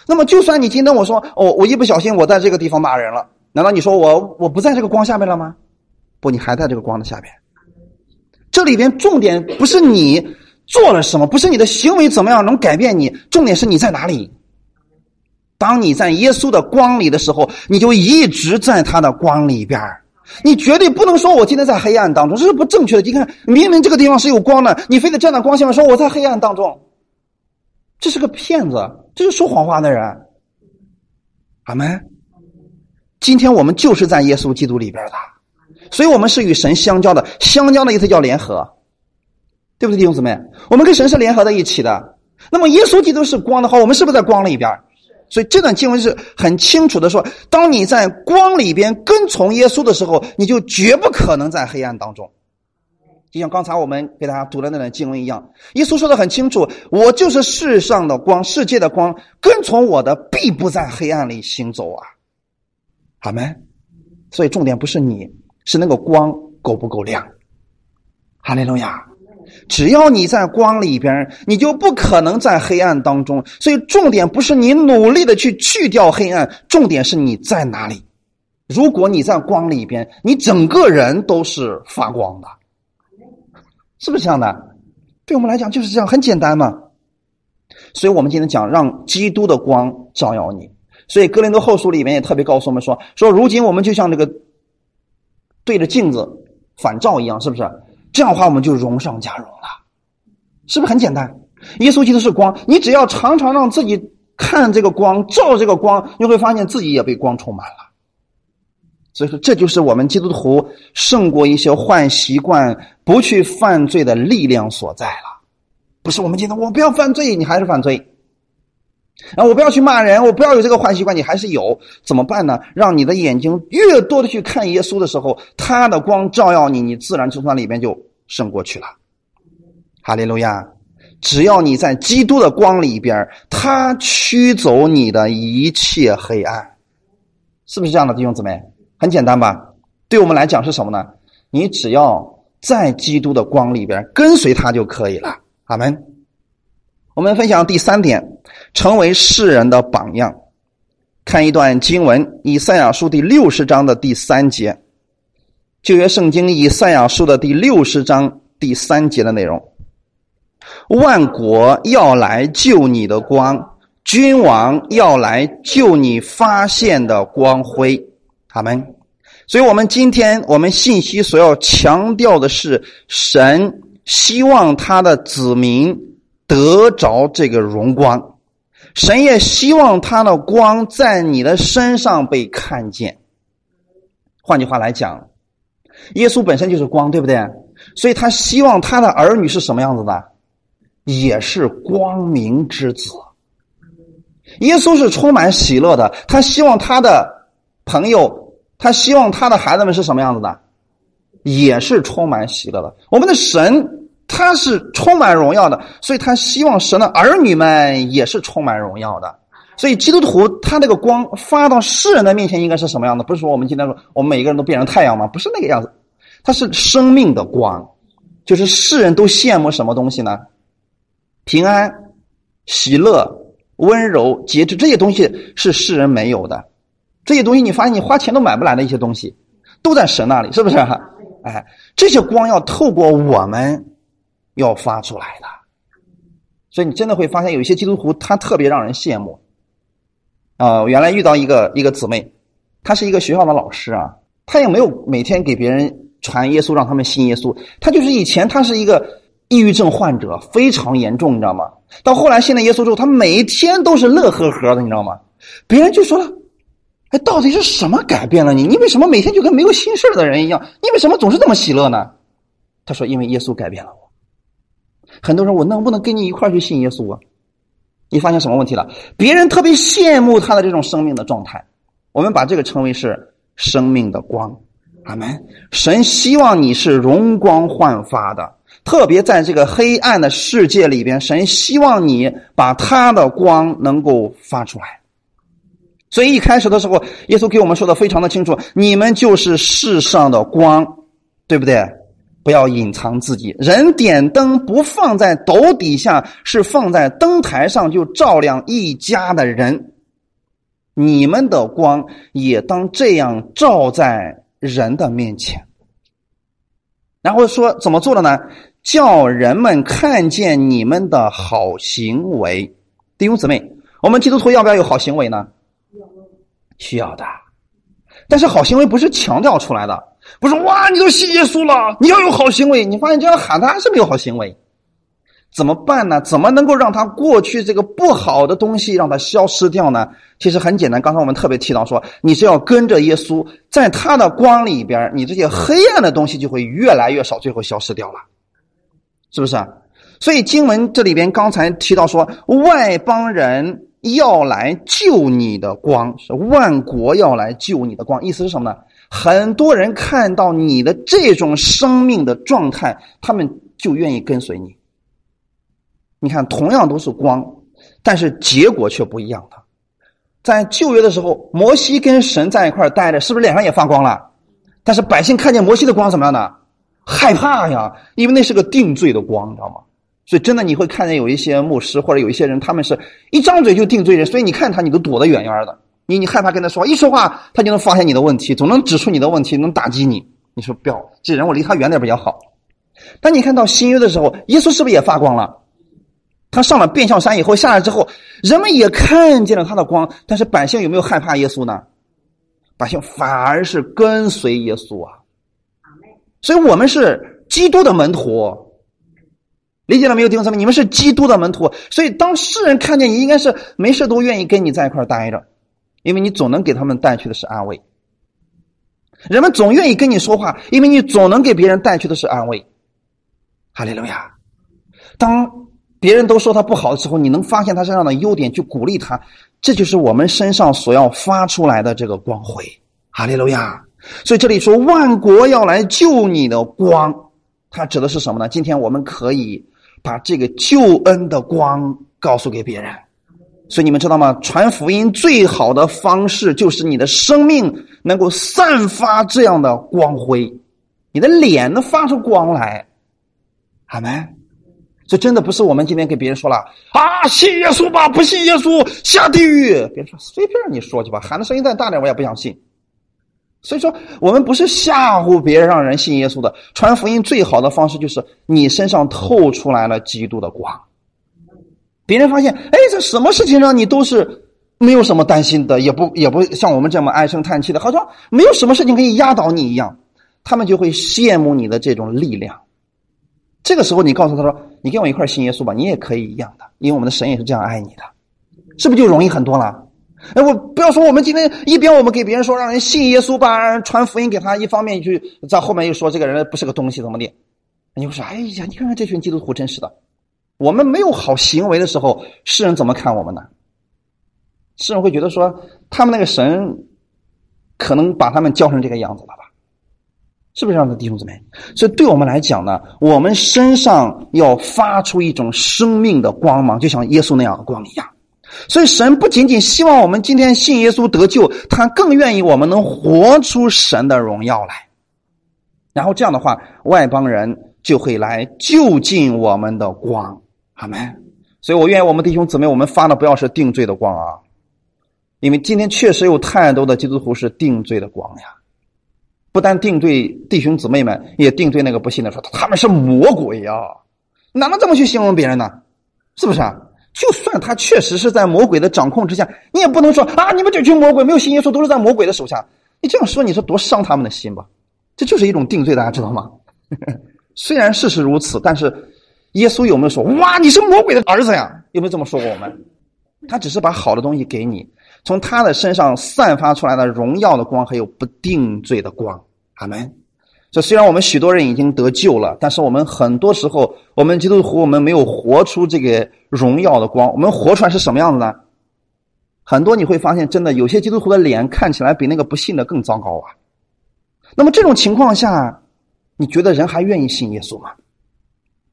那么就算你今天我说哦，我一不小心我在这个地方骂人了，难道你说我我不在这个光下面了吗？不，你还在这个光的下边。这里边重点不是你做了什么，不是你的行为怎么样能改变你，重点是你在哪里。当你在耶稣的光里的时候，你就一直在他的光里边你绝对不能说我今天在黑暗当中，这是不正确的。你看，明明这个地方是有光的，你非得站在光线上说我在黑暗当中，这是个骗子，这是说谎话的人。阿门。今天我们就是在耶稣基督里边的，所以我们是与神相交的。相交的意思叫联合，对不对，弟兄姊妹？我们跟神是联合在一起的。那么耶稣基督是光的话，我们是不是在光里边？所以这段经文是很清楚的说：当你在光里边跟从耶稣的时候，你就绝不可能在黑暗当中。就像刚才我们给大家读的那段经文一样，耶稣说的很清楚：我就是世上的光，世界的光，跟从我的必不在黑暗里行走啊。好没。所以重点不是你，是那个光够不够亮。哈利路亚。只要你在光里边，你就不可能在黑暗当中。所以重点不是你努力的去去掉黑暗，重点是你在哪里。如果你在光里边，你整个人都是发光的，是不是这样的？对我们来讲就是这样，很简单嘛。所以我们今天讲让基督的光照耀你。所以哥林多后书里面也特别告诉我们说：说如今我们就像这个对着镜子反照一样，是不是？这样的话，我们就荣上加荣了，是不是很简单？耶稣基督是光，你只要常常让自己看这个光，照这个光，你会发现自己也被光充满了。所以说，这就是我们基督徒胜过一些坏习惯、不去犯罪的力量所在了。不是我们今天我不要犯罪，你还是犯罪；啊，我不要去骂人，我不要有这个坏习惯，你还是有。怎么办呢？让你的眼睛越多的去看耶稣的时候，他的光照耀你，你自然就从里边就。胜过去了，哈利路亚！只要你在基督的光里边，他驱走你的一切黑暗，是不是这样的弟兄姊妹？很简单吧？对我们来讲是什么呢？你只要在基督的光里边跟随他就可以了。阿门。我们分享第三点，成为世人的榜样。看一段经文，以赛亚书第六十章的第三节。旧约圣经以赛亚书的第六十章第三节的内容：万国要来救你的光，君王要来救你发现的光辉。他们，所以我们今天我们信息所要强调的是，神希望他的子民得着这个荣光，神也希望他的光在你的身上被看见。换句话来讲。耶稣本身就是光，对不对？所以他希望他的儿女是什么样子的？也是光明之子。耶稣是充满喜乐的，他希望他的朋友，他希望他的孩子们是什么样子的？也是充满喜乐的。我们的神他是充满荣耀的，所以他希望神的儿女们也是充满荣耀的。所以基督徒他那个光发到世人的面前应该是什么样的？不是说我们今天说我们每个人都变成太阳吗？不是那个样子，它是生命的光，就是世人都羡慕什么东西呢？平安、喜乐、温柔、节制这些东西是世人没有的，这些东西你发现你花钱都买不来的一些东西，都在神那里，是不是？哎，这些光要透过我们要发出来的，所以你真的会发现有一些基督徒他特别让人羡慕。啊，原来遇到一个一个姊妹，她是一个学校的老师啊，她也没有每天给别人传耶稣，让他们信耶稣。她就是以前她是一个抑郁症患者，非常严重，你知道吗？到后来信了耶稣之后，她每一天都是乐呵呵的，你知道吗？别人就说了：“哎，到底是什么改变了你？你为什么每天就跟没有心事的人一样？你为什么总是这么喜乐呢？”她说：“因为耶稣改变了我。”很多人，我能不能跟你一块去信耶稣啊？你发现什么问题了？别人特别羡慕他的这种生命的状态。我们把这个称为是生命的光。阿门。神希望你是容光焕发的，特别在这个黑暗的世界里边，神希望你把他的光能够发出来。所以一开始的时候，耶稣给我们说的非常的清楚：你们就是世上的光，对不对？不要隐藏自己。人点灯不放在斗底下，是放在灯台上，就照亮一家的人。你们的光也当这样照在人的面前。然后说怎么做的呢？叫人们看见你们的好行为。弟兄姊妹，我们基督徒要不要有好行为呢？需要的。但是好行为不是强调出来的。不是哇，你都信耶稣了，你要有好行为。你发现这样喊他还是没有好行为，怎么办呢？怎么能够让他过去这个不好的东西让他消失掉呢？其实很简单，刚才我们特别提到说，你只要跟着耶稣，在他的光里边，你这些黑暗的东西就会越来越少，最后消失掉了，是不是？所以经文这里边刚才提到说，外邦人。要来救你的光，是万国要来救你的光。意思是什么呢？很多人看到你的这种生命的状态，他们就愿意跟随你。你看，同样都是光，但是结果却不一样的。在旧约的时候，摩西跟神在一块儿待着，是不是脸上也发光了？但是百姓看见摩西的光怎么样呢？害怕呀，因为那是个定罪的光，你知道吗？所以，真的你会看见有一些牧师或者有一些人，他们是一张嘴就定罪人，所以你看他，你都躲得远远的。你你害怕跟他说，一说话他就能发现你的问题，总能指出你的问题，能打击你。你说不要，这人我离他远点比较好。当你看到新约的时候，耶稣是不是也发光了？他上了变相山以后下来之后，人们也看见了他的光，但是百姓有没有害怕耶稣呢？百姓反而是跟随耶稣啊。所以我们是基督的门徒。理解了没有，弟兄姊妹？你们是基督的门徒，所以当世人看见你，应该是没事都愿意跟你在一块待着，因为你总能给他们带去的是安慰。人们总愿意跟你说话，因为你总能给别人带去的是安慰。哈利路亚！当别人都说他不好的时候，你能发现他身上的优点，去鼓励他，这就是我们身上所要发出来的这个光辉。哈利路亚！所以这里说万国要来救你的光，它指的是什么呢？今天我们可以。把这个救恩的光告诉给别人，所以你们知道吗？传福音最好的方式就是你的生命能够散发这样的光辉，你的脸能发出光来，好吗？这真的不是我们今天给别人说了啊，信耶稣吧，不信耶稣下地狱。别人说随便你说去吧，喊的声音再大点，我也不想信。所以说，我们不是吓唬别人让人信耶稣的。传福音最好的方式就是你身上透出来了基督的光，别人发现，哎，这什么事情让你都是没有什么担心的，也不也不像我们这么唉声叹气的，好像没有什么事情可以压倒你一样，他们就会羡慕你的这种力量。这个时候，你告诉他说：“你跟我一块信耶稣吧，你也可以一样的，因为我们的神也是这样爱你的，是不是就容易很多了？”哎，我不要说，我们今天一边我们给别人说让人信耶稣吧，让人传福音给他，一方面去在后面又说这个人不是个东西，怎么的？你会说，哎呀，你看看这群基督徒真是的，我们没有好行为的时候，世人怎么看我们呢？世人会觉得说，他们那个神可能把他们教成这个样子了吧？是不是这样的，弟兄姊妹？所以对我们来讲呢，我们身上要发出一种生命的光芒，就像耶稣那样的光一样。所以，神不仅仅希望我们今天信耶稣得救，他更愿意我们能活出神的荣耀来。然后这样的话，外邦人就会来就近我们的光，好没？所以我愿意我们弟兄姊妹，我们发的不要是定罪的光啊，因为今天确实有太多的基督徒是定罪的光呀。不但定罪弟兄姊妹们，也定罪那个不信的，说他们是魔鬼呀，哪能这么去形容别人呢？是不是啊？就算他确实是在魔鬼的掌控之下，你也不能说啊，你们这群魔鬼没有信耶稣，都是在魔鬼的手下。你这样说，你是多伤他们的心吧？这就是一种定罪，大家知道吗？虽然事实如此，但是耶稣有没有说哇，你是魔鬼的儿子呀？有没有这么说过我们？他只是把好的东西给你，从他的身上散发出来的荣耀的光，还有不定罪的光。阿门。这虽然我们许多人已经得救了，但是我们很多时候，我们基督徒我们没有活出这个荣耀的光。我们活出来是什么样子呢？很多你会发现，真的有些基督徒的脸看起来比那个不信的更糟糕啊。那么这种情况下，你觉得人还愿意信耶稣吗？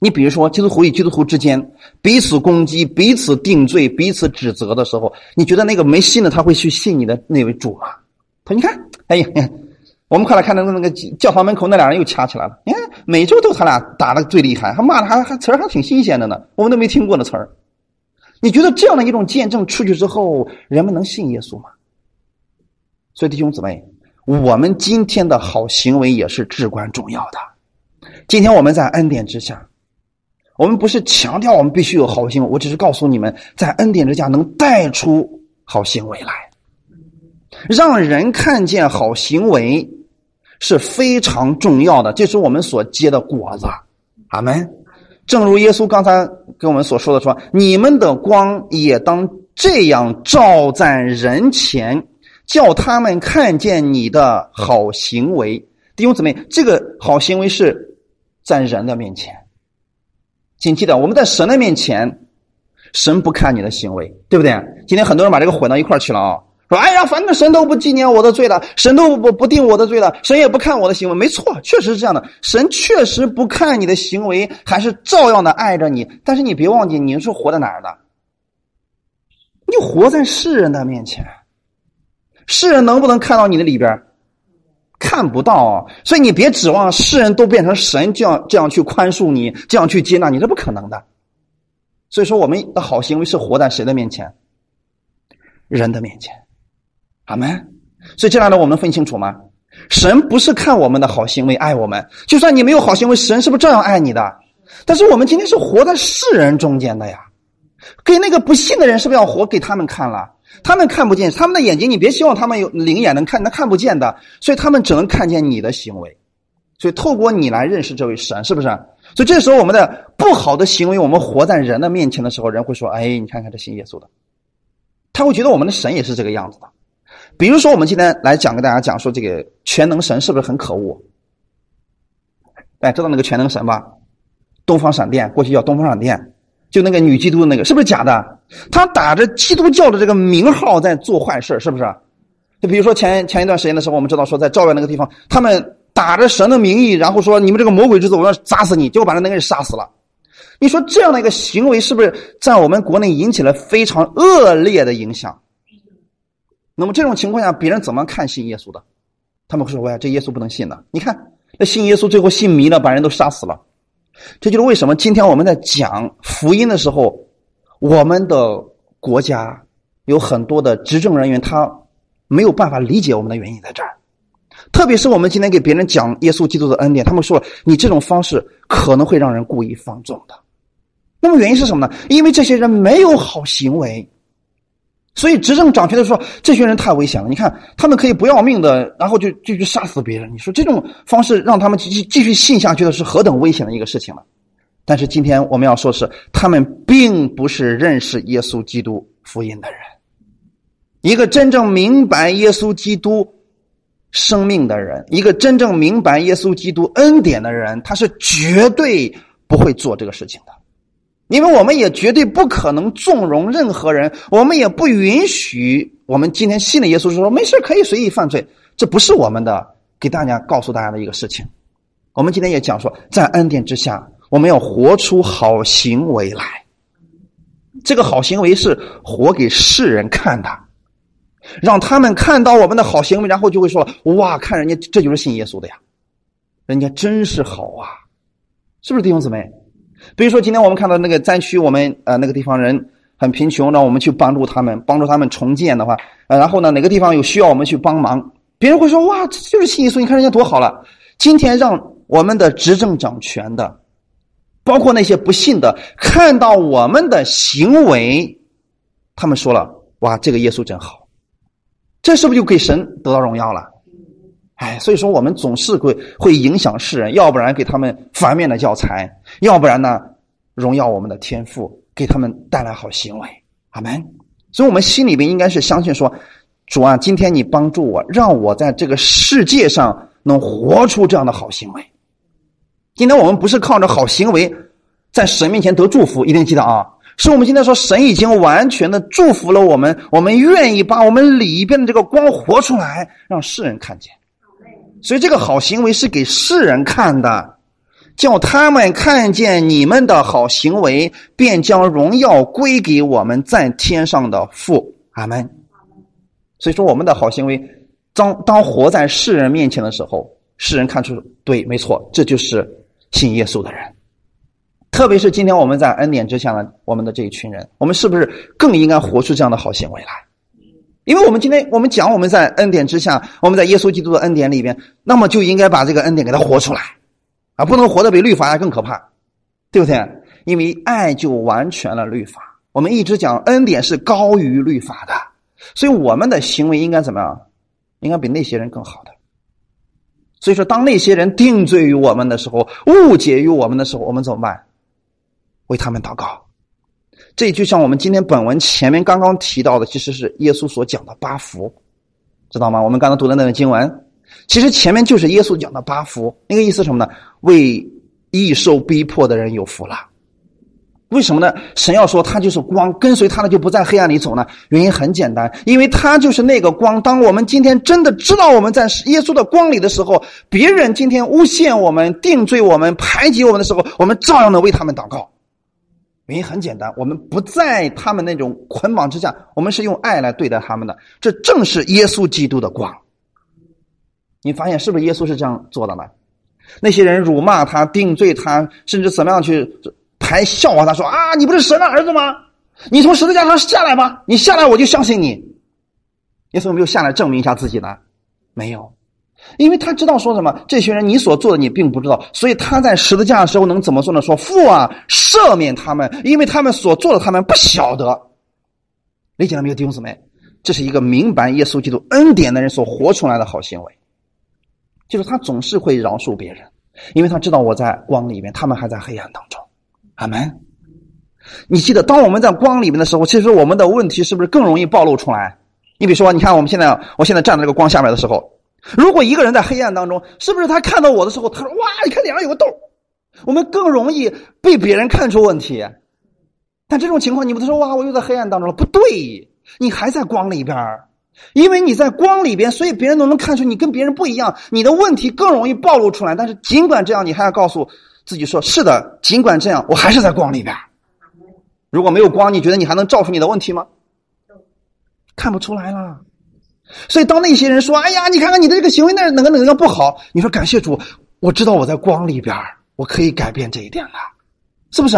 你比如说，基督徒与基督徒之间彼此攻击、彼此定罪、彼此指责的时候，你觉得那个没信的他会去信你的那位主吗？他你看，哎呀。我们快来看那个那个教堂门口那俩人又掐起来了。你看每周都他俩打的最厉害，还骂的还还词儿还挺新鲜的呢，我们都没听过的词儿。你觉得这样的一种见证出去之后，人们能信耶稣吗？所以弟兄姊妹，我们今天的好行为也是至关重要的。今天我们在恩典之下，我们不是强调我们必须有好行为，我只是告诉你们，在恩典之下能带出好行为来，让人看见好行为。是非常重要的，这是我们所结的果子。阿门。正如耶稣刚才跟我们所说的说：“你们的光也当这样照在人前，叫他们看见你的好行为。”弟兄姊妹，这个好行为是在人的面前。请记得，我们在神的面前，神不看你的行为，对不对？今天很多人把这个混到一块去了啊。说：“哎呀，反正神都不纪念我的罪了，神都不不定我的罪了，神也不看我的行为。”没错，确实是这样的。神确实不看你的行为，还是照样的爱着你。但是你别忘记，你是活在哪儿的？你活在世人的面前，世人能不能看到你的里边？看不到。所以你别指望世人都变成神这样这样去宽恕你，这样去接纳你，这不可能的。所以说，我们的好行为是活在谁的面前？人的面前。阿门。所以这样的我们分清楚吗？神不是看我们的好行为爱我们，就算你没有好行为，神是不是照样爱你的？但是我们今天是活在世人中间的呀，给那个不信的人是不是要活给他们看了？他们看不见，他们的眼睛你别希望他们有灵眼能看，那看不见的，所以他们只能看见你的行为，所以透过你来认识这位神，是不是？所以这时候我们的不好的行为，我们活在人的面前的时候，人会说：“哎，你看看这信耶稣的，他会觉得我们的神也是这个样子的。”比如说，我们今天来讲给大家讲说这个全能神是不是很可恶？哎，知道那个全能神吧？东方闪电，过去叫东方闪电，就那个女基督的那个，是不是假的？他打着基督教的这个名号在做坏事，是不是？就比如说前前一段时间的时候，我们知道说在赵院那个地方，他们打着神的名义，然后说你们这个魔鬼之子，我要砸死你，结果把那那个人杀死了。你说这样的一个行为，是不是在我们国内引起了非常恶劣的影响？那么这种情况下，别人怎么看信耶稣的？他们会说：“喂，这耶稣不能信的。你看，那信耶稣最后信迷了，把人都杀死了。这就是为什么今天我们在讲福音的时候，我们的国家有很多的执政人员他没有办法理解我们的原因在这儿。特别是我们今天给别人讲耶稣基督的恩典，他们说你这种方式可能会让人故意放纵的。那么原因是什么呢？因为这些人没有好行为。”所以执政掌权的说，这群人太危险了。你看，他们可以不要命的，然后就就去杀死别人。你说这种方式让他们继继续信下去的是何等危险的一个事情了？但是今天我们要说是，他们并不是认识耶稣基督福音的人。一个真正明白耶稣基督生命的人，一个真正明白耶稣基督恩典的人，他是绝对不会做这个事情的。因为我们也绝对不可能纵容任何人，我们也不允许我们今天信的耶稣说没事可以随意犯罪，这不是我们的给大家告诉大家的一个事情。我们今天也讲说，在恩典之下，我们要活出好行为来。这个好行为是活给世人看的，让他们看到我们的好行为，然后就会说：哇，看人家这就是信耶稣的呀，人家真是好啊，是不是弟兄姊妹？比如说，今天我们看到那个灾区，我们呃那个地方人很贫穷，让我们去帮助他们，帮助他们重建的话，呃，然后呢，哪个地方有需要我们去帮忙，别人会说哇，这就是信耶稣，你看人家多好了。今天让我们的执政掌权的，包括那些不信的，看到我们的行为，他们说了哇，这个耶稣真好，这是不是就给神得到荣耀了？哎，所以说我们总是会会影响世人，要不然给他们反面的教材，要不然呢荣耀我们的天赋，给他们带来好行为。阿门。所以，我们心里边应该是相信说，主啊，今天你帮助我，让我在这个世界上能活出这样的好行为。今天我们不是靠着好行为在神面前得祝福，一定记得啊，是我们今天说神已经完全的祝福了我们，我们愿意把我们里边的这个光活出来，让世人看见。所以这个好行为是给世人看的，叫他们看见你们的好行为，便将荣耀归给我们在天上的父。阿门。所以说，我们的好行为，当当活在世人面前的时候，世人看出对，没错，这就是信耶稣的人。特别是今天我们在恩典之下的我们的这一群人，我们是不是更应该活出这样的好行为来？因为我们今天我们讲我们在恩典之下，我们在耶稣基督的恩典里边，那么就应该把这个恩典给它活出来，啊，不能活得比律法还更可怕，对不对？因为爱就完全了律法。我们一直讲恩典是高于律法的，所以我们的行为应该怎么样？应该比那些人更好的。所以说，当那些人定罪于我们的时候，误解于我们的时候，我们怎么办？为他们祷告。这就像我们今天本文前面刚刚提到的，其实是耶稣所讲的八福，知道吗？我们刚刚读的那段经文，其实前面就是耶稣讲的八福。那个意思什么呢？为易受逼迫的人有福了。为什么呢？神要说他就是光，跟随他的就不在黑暗里走呢？原因很简单，因为他就是那个光。当我们今天真的知道我们在耶稣的光里的时候，别人今天诬陷我们、定罪我们、排挤我们的时候，我们照样能为他们祷告。原因很简单，我们不在他们那种捆绑之下，我们是用爱来对待他们的。这正是耶稣基督的光。你发现是不是耶稣是这样做的呢？那些人辱骂他、定罪他，甚至怎么样去？排笑话他说啊，你不是神的儿子吗？你从十字架上下来吧，你下来我就相信你。耶稣没有下来证明一下自己呢？没有，因为他知道说什么，这些人你所做的你并不知道，所以他在十字架的时候能怎么做呢？说父啊，赦免他们，因为他们所做的他们不晓得。理解了没有，弟兄姊妹？这是一个明白耶稣基督恩典的人所活出来的好行为，就是他总是会饶恕别人，因为他知道我在光里面，他们还在黑暗当中。阿门。你记得，当我们在光里面的时候，其实我们的问题是不是更容易暴露出来？你比如说，你看我们现在，我现在站在这个光下面的时候，如果一个人在黑暗当中，是不是他看到我的时候，他说：“哇，你看脸上有个痘。”我们更容易被别人看出问题。但这种情况，你不是说：“哇，我又在黑暗当中了。”不对，你还在光里边因为你在光里边，所以别人都能看出你跟别人不一样，你的问题更容易暴露出来。但是尽管这样，你还要告诉。自己说：“是的，尽管这样，我还是在光里边。如果没有光，你觉得你还能照出你的问题吗？看不出来了。所以，当那些人说：‘哎呀，你看看你的这个行为，那哪个哪个不好？’你说：‘感谢主，我知道我在光里边，我可以改变这一点了，是不是？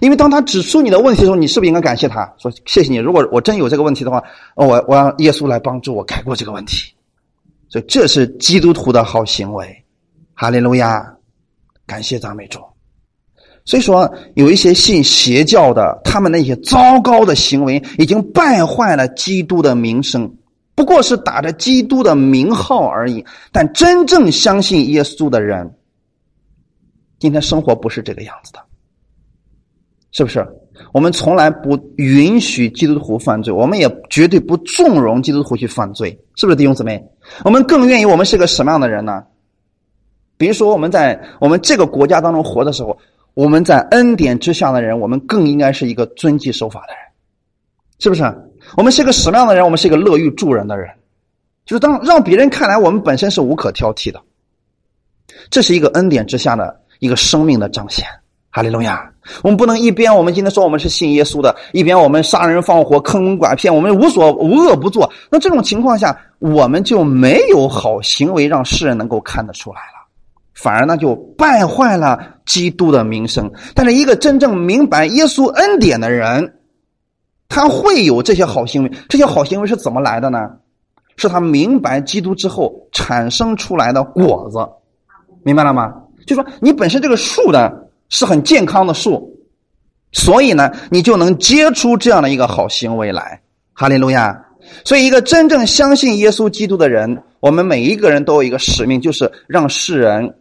因为当他指出你的问题的时候，你是不是应该感谢他说：‘谢谢你，如果我真有这个问题的话，我我让耶稣来帮助我改过这个问题。’所以，这是基督徒的好行为。哈利路亚。”感谢赞美主，所以说有一些信邪教的，他们那些糟糕的行为已经败坏了基督的名声，不过是打着基督的名号而已。但真正相信耶稣的人，今天生活不是这个样子的，是不是？我们从来不允许基督徒犯罪，我们也绝对不纵容基督徒去犯罪，是不是弟兄姊妹？我们更愿意我们是个什么样的人呢？比如说，我们在我们这个国家当中活的时候，我们在恩典之下的人，我们更应该是一个遵纪守法的人，是不是？我们是个什么样的人？我们是一个乐于助人的人，就是当让别人看来我们本身是无可挑剔的，这是一个恩典之下的一个生命的彰显。哈利路亚！我们不能一边我们今天说我们是信耶稣的，一边我们杀人放火、坑蒙拐骗，我们无所无恶不作。那这种情况下，我们就没有好行为让世人能够看得出来了。反而呢，就败坏了基督的名声。但是，一个真正明白耶稣恩典的人，他会有这些好行为。这些好行为是怎么来的呢？是他明白基督之后产生出来的果子。明白了吗？就说你本身这个树呢是很健康的树，所以呢，你就能结出这样的一个好行为来。哈利路亚！所以，一个真正相信耶稣基督的人，我们每一个人都有一个使命，就是让世人。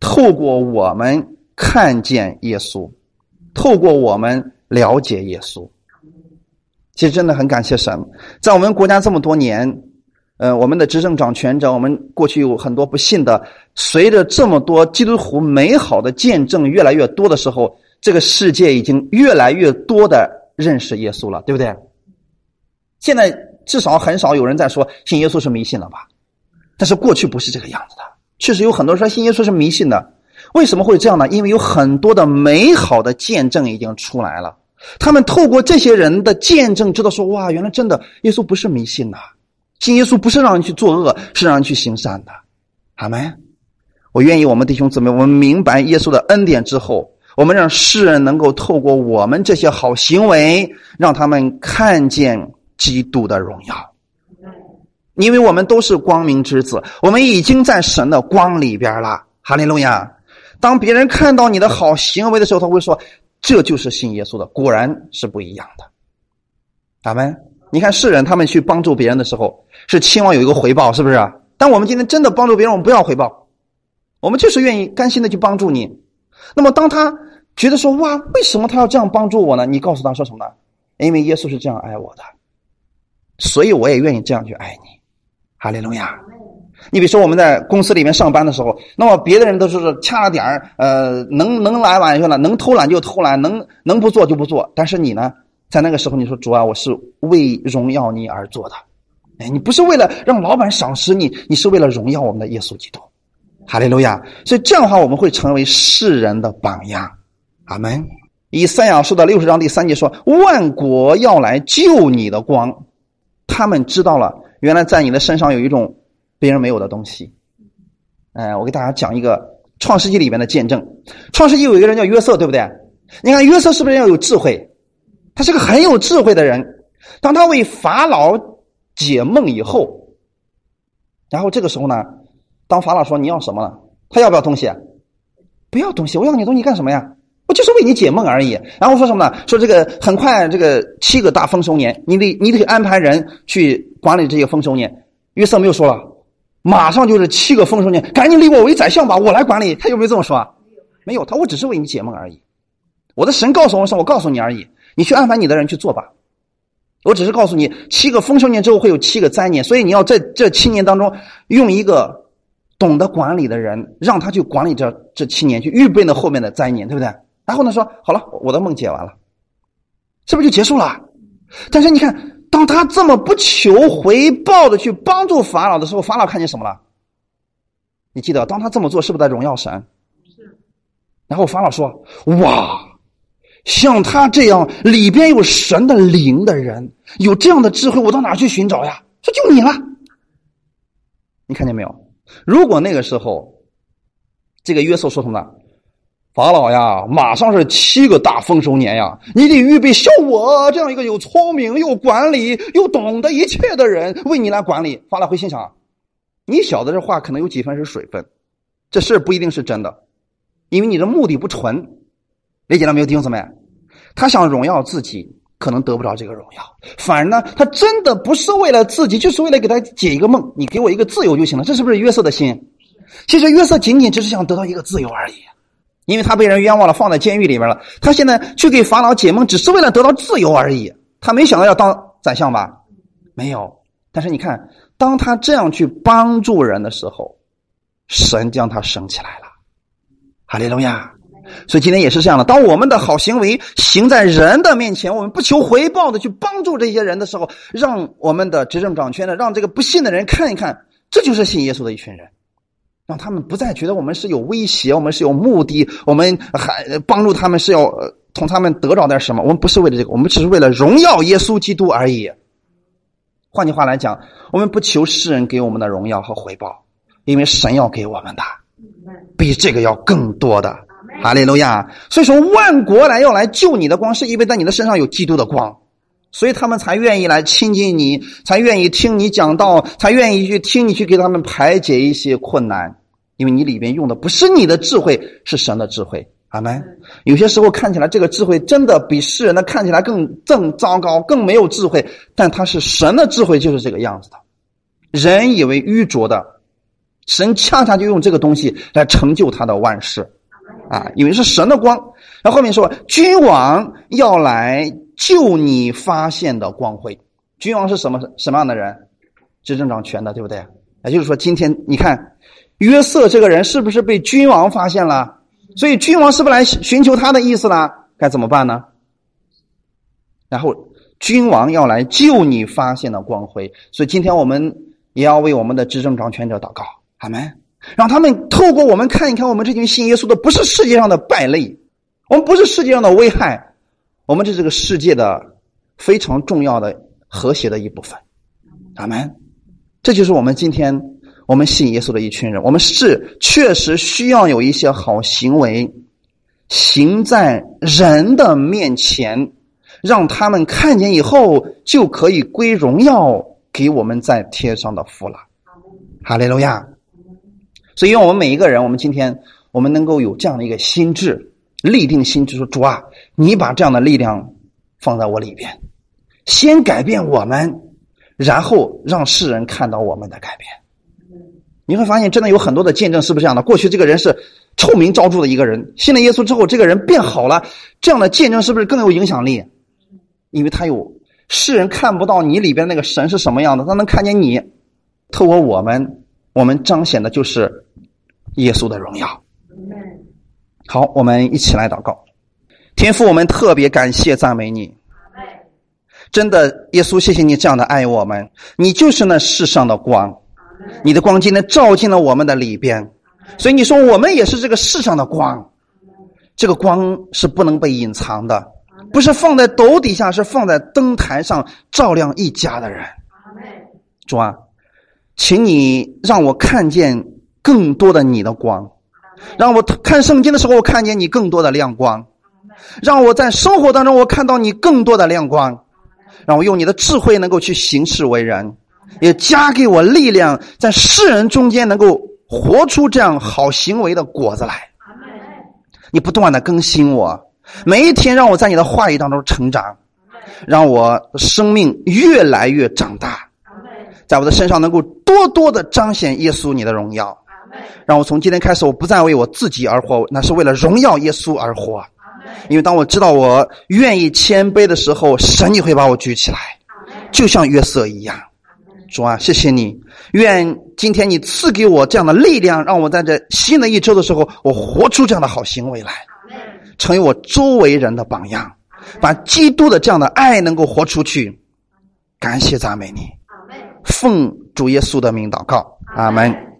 透过我们看见耶稣，透过我们了解耶稣，其实真的很感谢神，在我们国家这么多年，呃，我们的执政掌权者，我们过去有很多不信的，随着这么多基督徒美好的见证越来越多的时候，这个世界已经越来越多的认识耶稣了，对不对？现在至少很少有人在说信耶稣是迷信了吧？但是过去不是这个样子的。确实有很多人说信耶稣是迷信的，为什么会这样呢？因为有很多的美好的见证已经出来了，他们透过这些人的见证，知道说哇，原来真的耶稣不是迷信呐，信耶稣不是让人去作恶，是让人去行善的。阿门。我愿意我们弟兄姊妹，我们明白耶稣的恩典之后，我们让世人能够透过我们这些好行为，让他们看见基督的荣耀。因为我们都是光明之子，我们已经在神的光里边了。哈利路亚！当别人看到你的好行为的时候，他会说：“这就是信耶稣的。”果然是不一样的。阿门！你看世人他们去帮助别人的时候，是期望有一个回报，是不是？但我们今天真的帮助别人，我们不要回报，我们就是愿意甘心的去帮助你。那么当他觉得说哇，为什么他要这样帮助我呢？你告诉他说什么呢？因为耶稣是这样爱我的，所以我也愿意这样去爱你。哈利路亚。你比如说我们在公司里面上班的时候，那么别的人都是掐了点儿，呃，能能来晚去了，能偷懒就偷懒，能能不做就不做。但是你呢，在那个时候你说主啊，我是为荣耀你而做的，哎，你不是为了让老板赏识你，你是为了荣耀我们的耶稣基督。哈利路亚。所以这样的话，我们会成为世人的榜样。阿门。以赛亚书的六十章第三节说：“万国要来救你的光，他们知道了，原来在你的身上有一种。”别人没有的东西，哎，我给大家讲一个《创世纪》里面的见证。《创世纪》有一个人叫约瑟，对不对？你看约瑟是不是要有智慧？他是个很有智慧的人。当他为法老解梦以后，然后这个时候呢，当法老说你要什么了，他要不要东西？不要东西，我要你东西干什么呀？我就是为你解梦而已。然后说什么呢？说这个很快这个七个大丰收年，你得你得安排人去管理这些丰收年。约瑟没有说了。马上就是七个丰收年，赶紧立我为宰相吧，我来管理。他有没有这么说？没有，他我只是为你解梦而已。我的神告诉我说，我告诉你而已，你去安排你的人去做吧。我只是告诉你，七个丰收年之后会有七个灾年，所以你要在这七年当中用一个懂得管理的人，让他去管理这这七年，去预备那后面的灾年，对不对？然后呢，说好了，我的梦解完了，是不是就结束了？但是你看。当他这么不求回报的去帮助法老的时候，法老看见什么了？你记得，当他这么做，是不是在荣耀神？是。然后法老说：“哇，像他这样里边有神的灵的人，有这样的智慧，我到哪去寻找呀？”说：“就你了。”你看见没有？如果那个时候，这个约瑟说什么？法老呀，马上是七个大丰收年呀！你得预备像我这样一个有聪明、又管理、又懂得一切的人为你来管理。法老会心想：你小子这话可能有几分是水分，这事不一定是真的，因为你的目的不纯。理解了没有，弟兄姊妹？他想荣耀自己，可能得不着这个荣耀；反而呢，他真的不是为了自己，就是为了给他解一个梦。你给我一个自由就行了，这是不是约瑟的心？其实约瑟仅仅只是想得到一个自由而已。因为他被人冤枉了，放在监狱里面了。他现在去给法老解梦，只是为了得到自由而已。他没想到要当宰相吧？没有。但是你看，当他这样去帮助人的时候，神将他升起来了。哈利路亚！所以今天也是这样的。当我们的好行为行在人的面前，我们不求回报的去帮助这些人的时候，让我们的执政掌权的，让这个不信的人看一看，这就是信耶稣的一群人。让他们不再觉得我们是有威胁，我们是有目的，我们还帮助他们是要从他们得着点什么？我们不是为了这个，我们只是为了荣耀耶稣基督而已。换句话来讲，我们不求世人给我们的荣耀和回报，因为神要给我们的比这个要更多的。哈利路亚！所以说，万国来要来救你的光，是因为在你的身上有基督的光。所以他们才愿意来亲近你，才愿意听你讲道，才愿意去听你去给他们排解一些困难，因为你里边用的不是你的智慧，是神的智慧。阿门。有些时候看起来这个智慧真的比世人的看起来更更糟糕，更没有智慧，但它是神的智慧，就是这个样子的。人以为愚拙的，神恰恰就用这个东西来成就他的万事，啊，因为是神的光。然后后面说，君王要来。就你发现的光辉，君王是什么什么样的人？执政掌权的，对不对？也就是说，今天你看约瑟这个人是不是被君王发现了？所以君王是不是来寻求他的意思了？该怎么办呢？然后君王要来救你发现的光辉，所以今天我们也要为我们的执政掌权者祷告，好没？让他们透过我们看一看，我们这群信耶稣的不是世界上的败类，我们不是世界上的危害。我们是这个世界的非常重要的和谐的一部分，阿门。这就是我们今天我们信耶稣的一群人。我们是确实需要有一些好行为，行在人的面前，让他们看见以后就可以归荣耀给我们在天上的父了。哈利路亚。所以，我们每一个人，我们今天我们能够有这样的一个心智。立定心就说：“主啊，你把这样的力量放在我里边，先改变我们，然后让世人看到我们的改变。你会发现，真的有很多的见证是不是这样的？过去这个人是臭名昭著的一个人，信了耶稣之后，这个人变好了，这样的见证是不是更有影响力？因为他有世人看不到你里边那个神是什么样的，他能看见你。透过我们，我们彰显的就是耶稣的荣耀。好，我们一起来祷告。天父，我们特别感谢赞美你。真的，耶稣，谢谢你这样的爱我们。你就是那世上的光，你的光今天照进了我们的里边，所以你说我们也是这个世上的光。这个光是不能被隐藏的，不是放在斗底下，是放在灯台上照亮一家的人。主啊，请你让我看见更多的你的光，让我看圣经的时候，我看见你更多的亮光。让我在生活当中，我看到你更多的亮光，让我用你的智慧能够去行事为人，也加给我力量，在世人中间能够活出这样好行为的果子来。你不断的更新我，每一天让我在你的话语当中成长，让我生命越来越长大，在我的身上能够多多的彰显耶稣你的荣耀。让我从今天开始，我不再为我自己而活，那是为了荣耀耶稣而活。因为当我知道我愿意谦卑的时候，神你会把我举起来，就像约瑟一样。主啊，谢谢你！愿今天你赐给我这样的力量，让我在这新的一周的时候，我活出这样的好行为来，成为我周围人的榜样，把基督的这样的爱能够活出去。感谢赞美你，奉主耶稣的名祷告，阿门。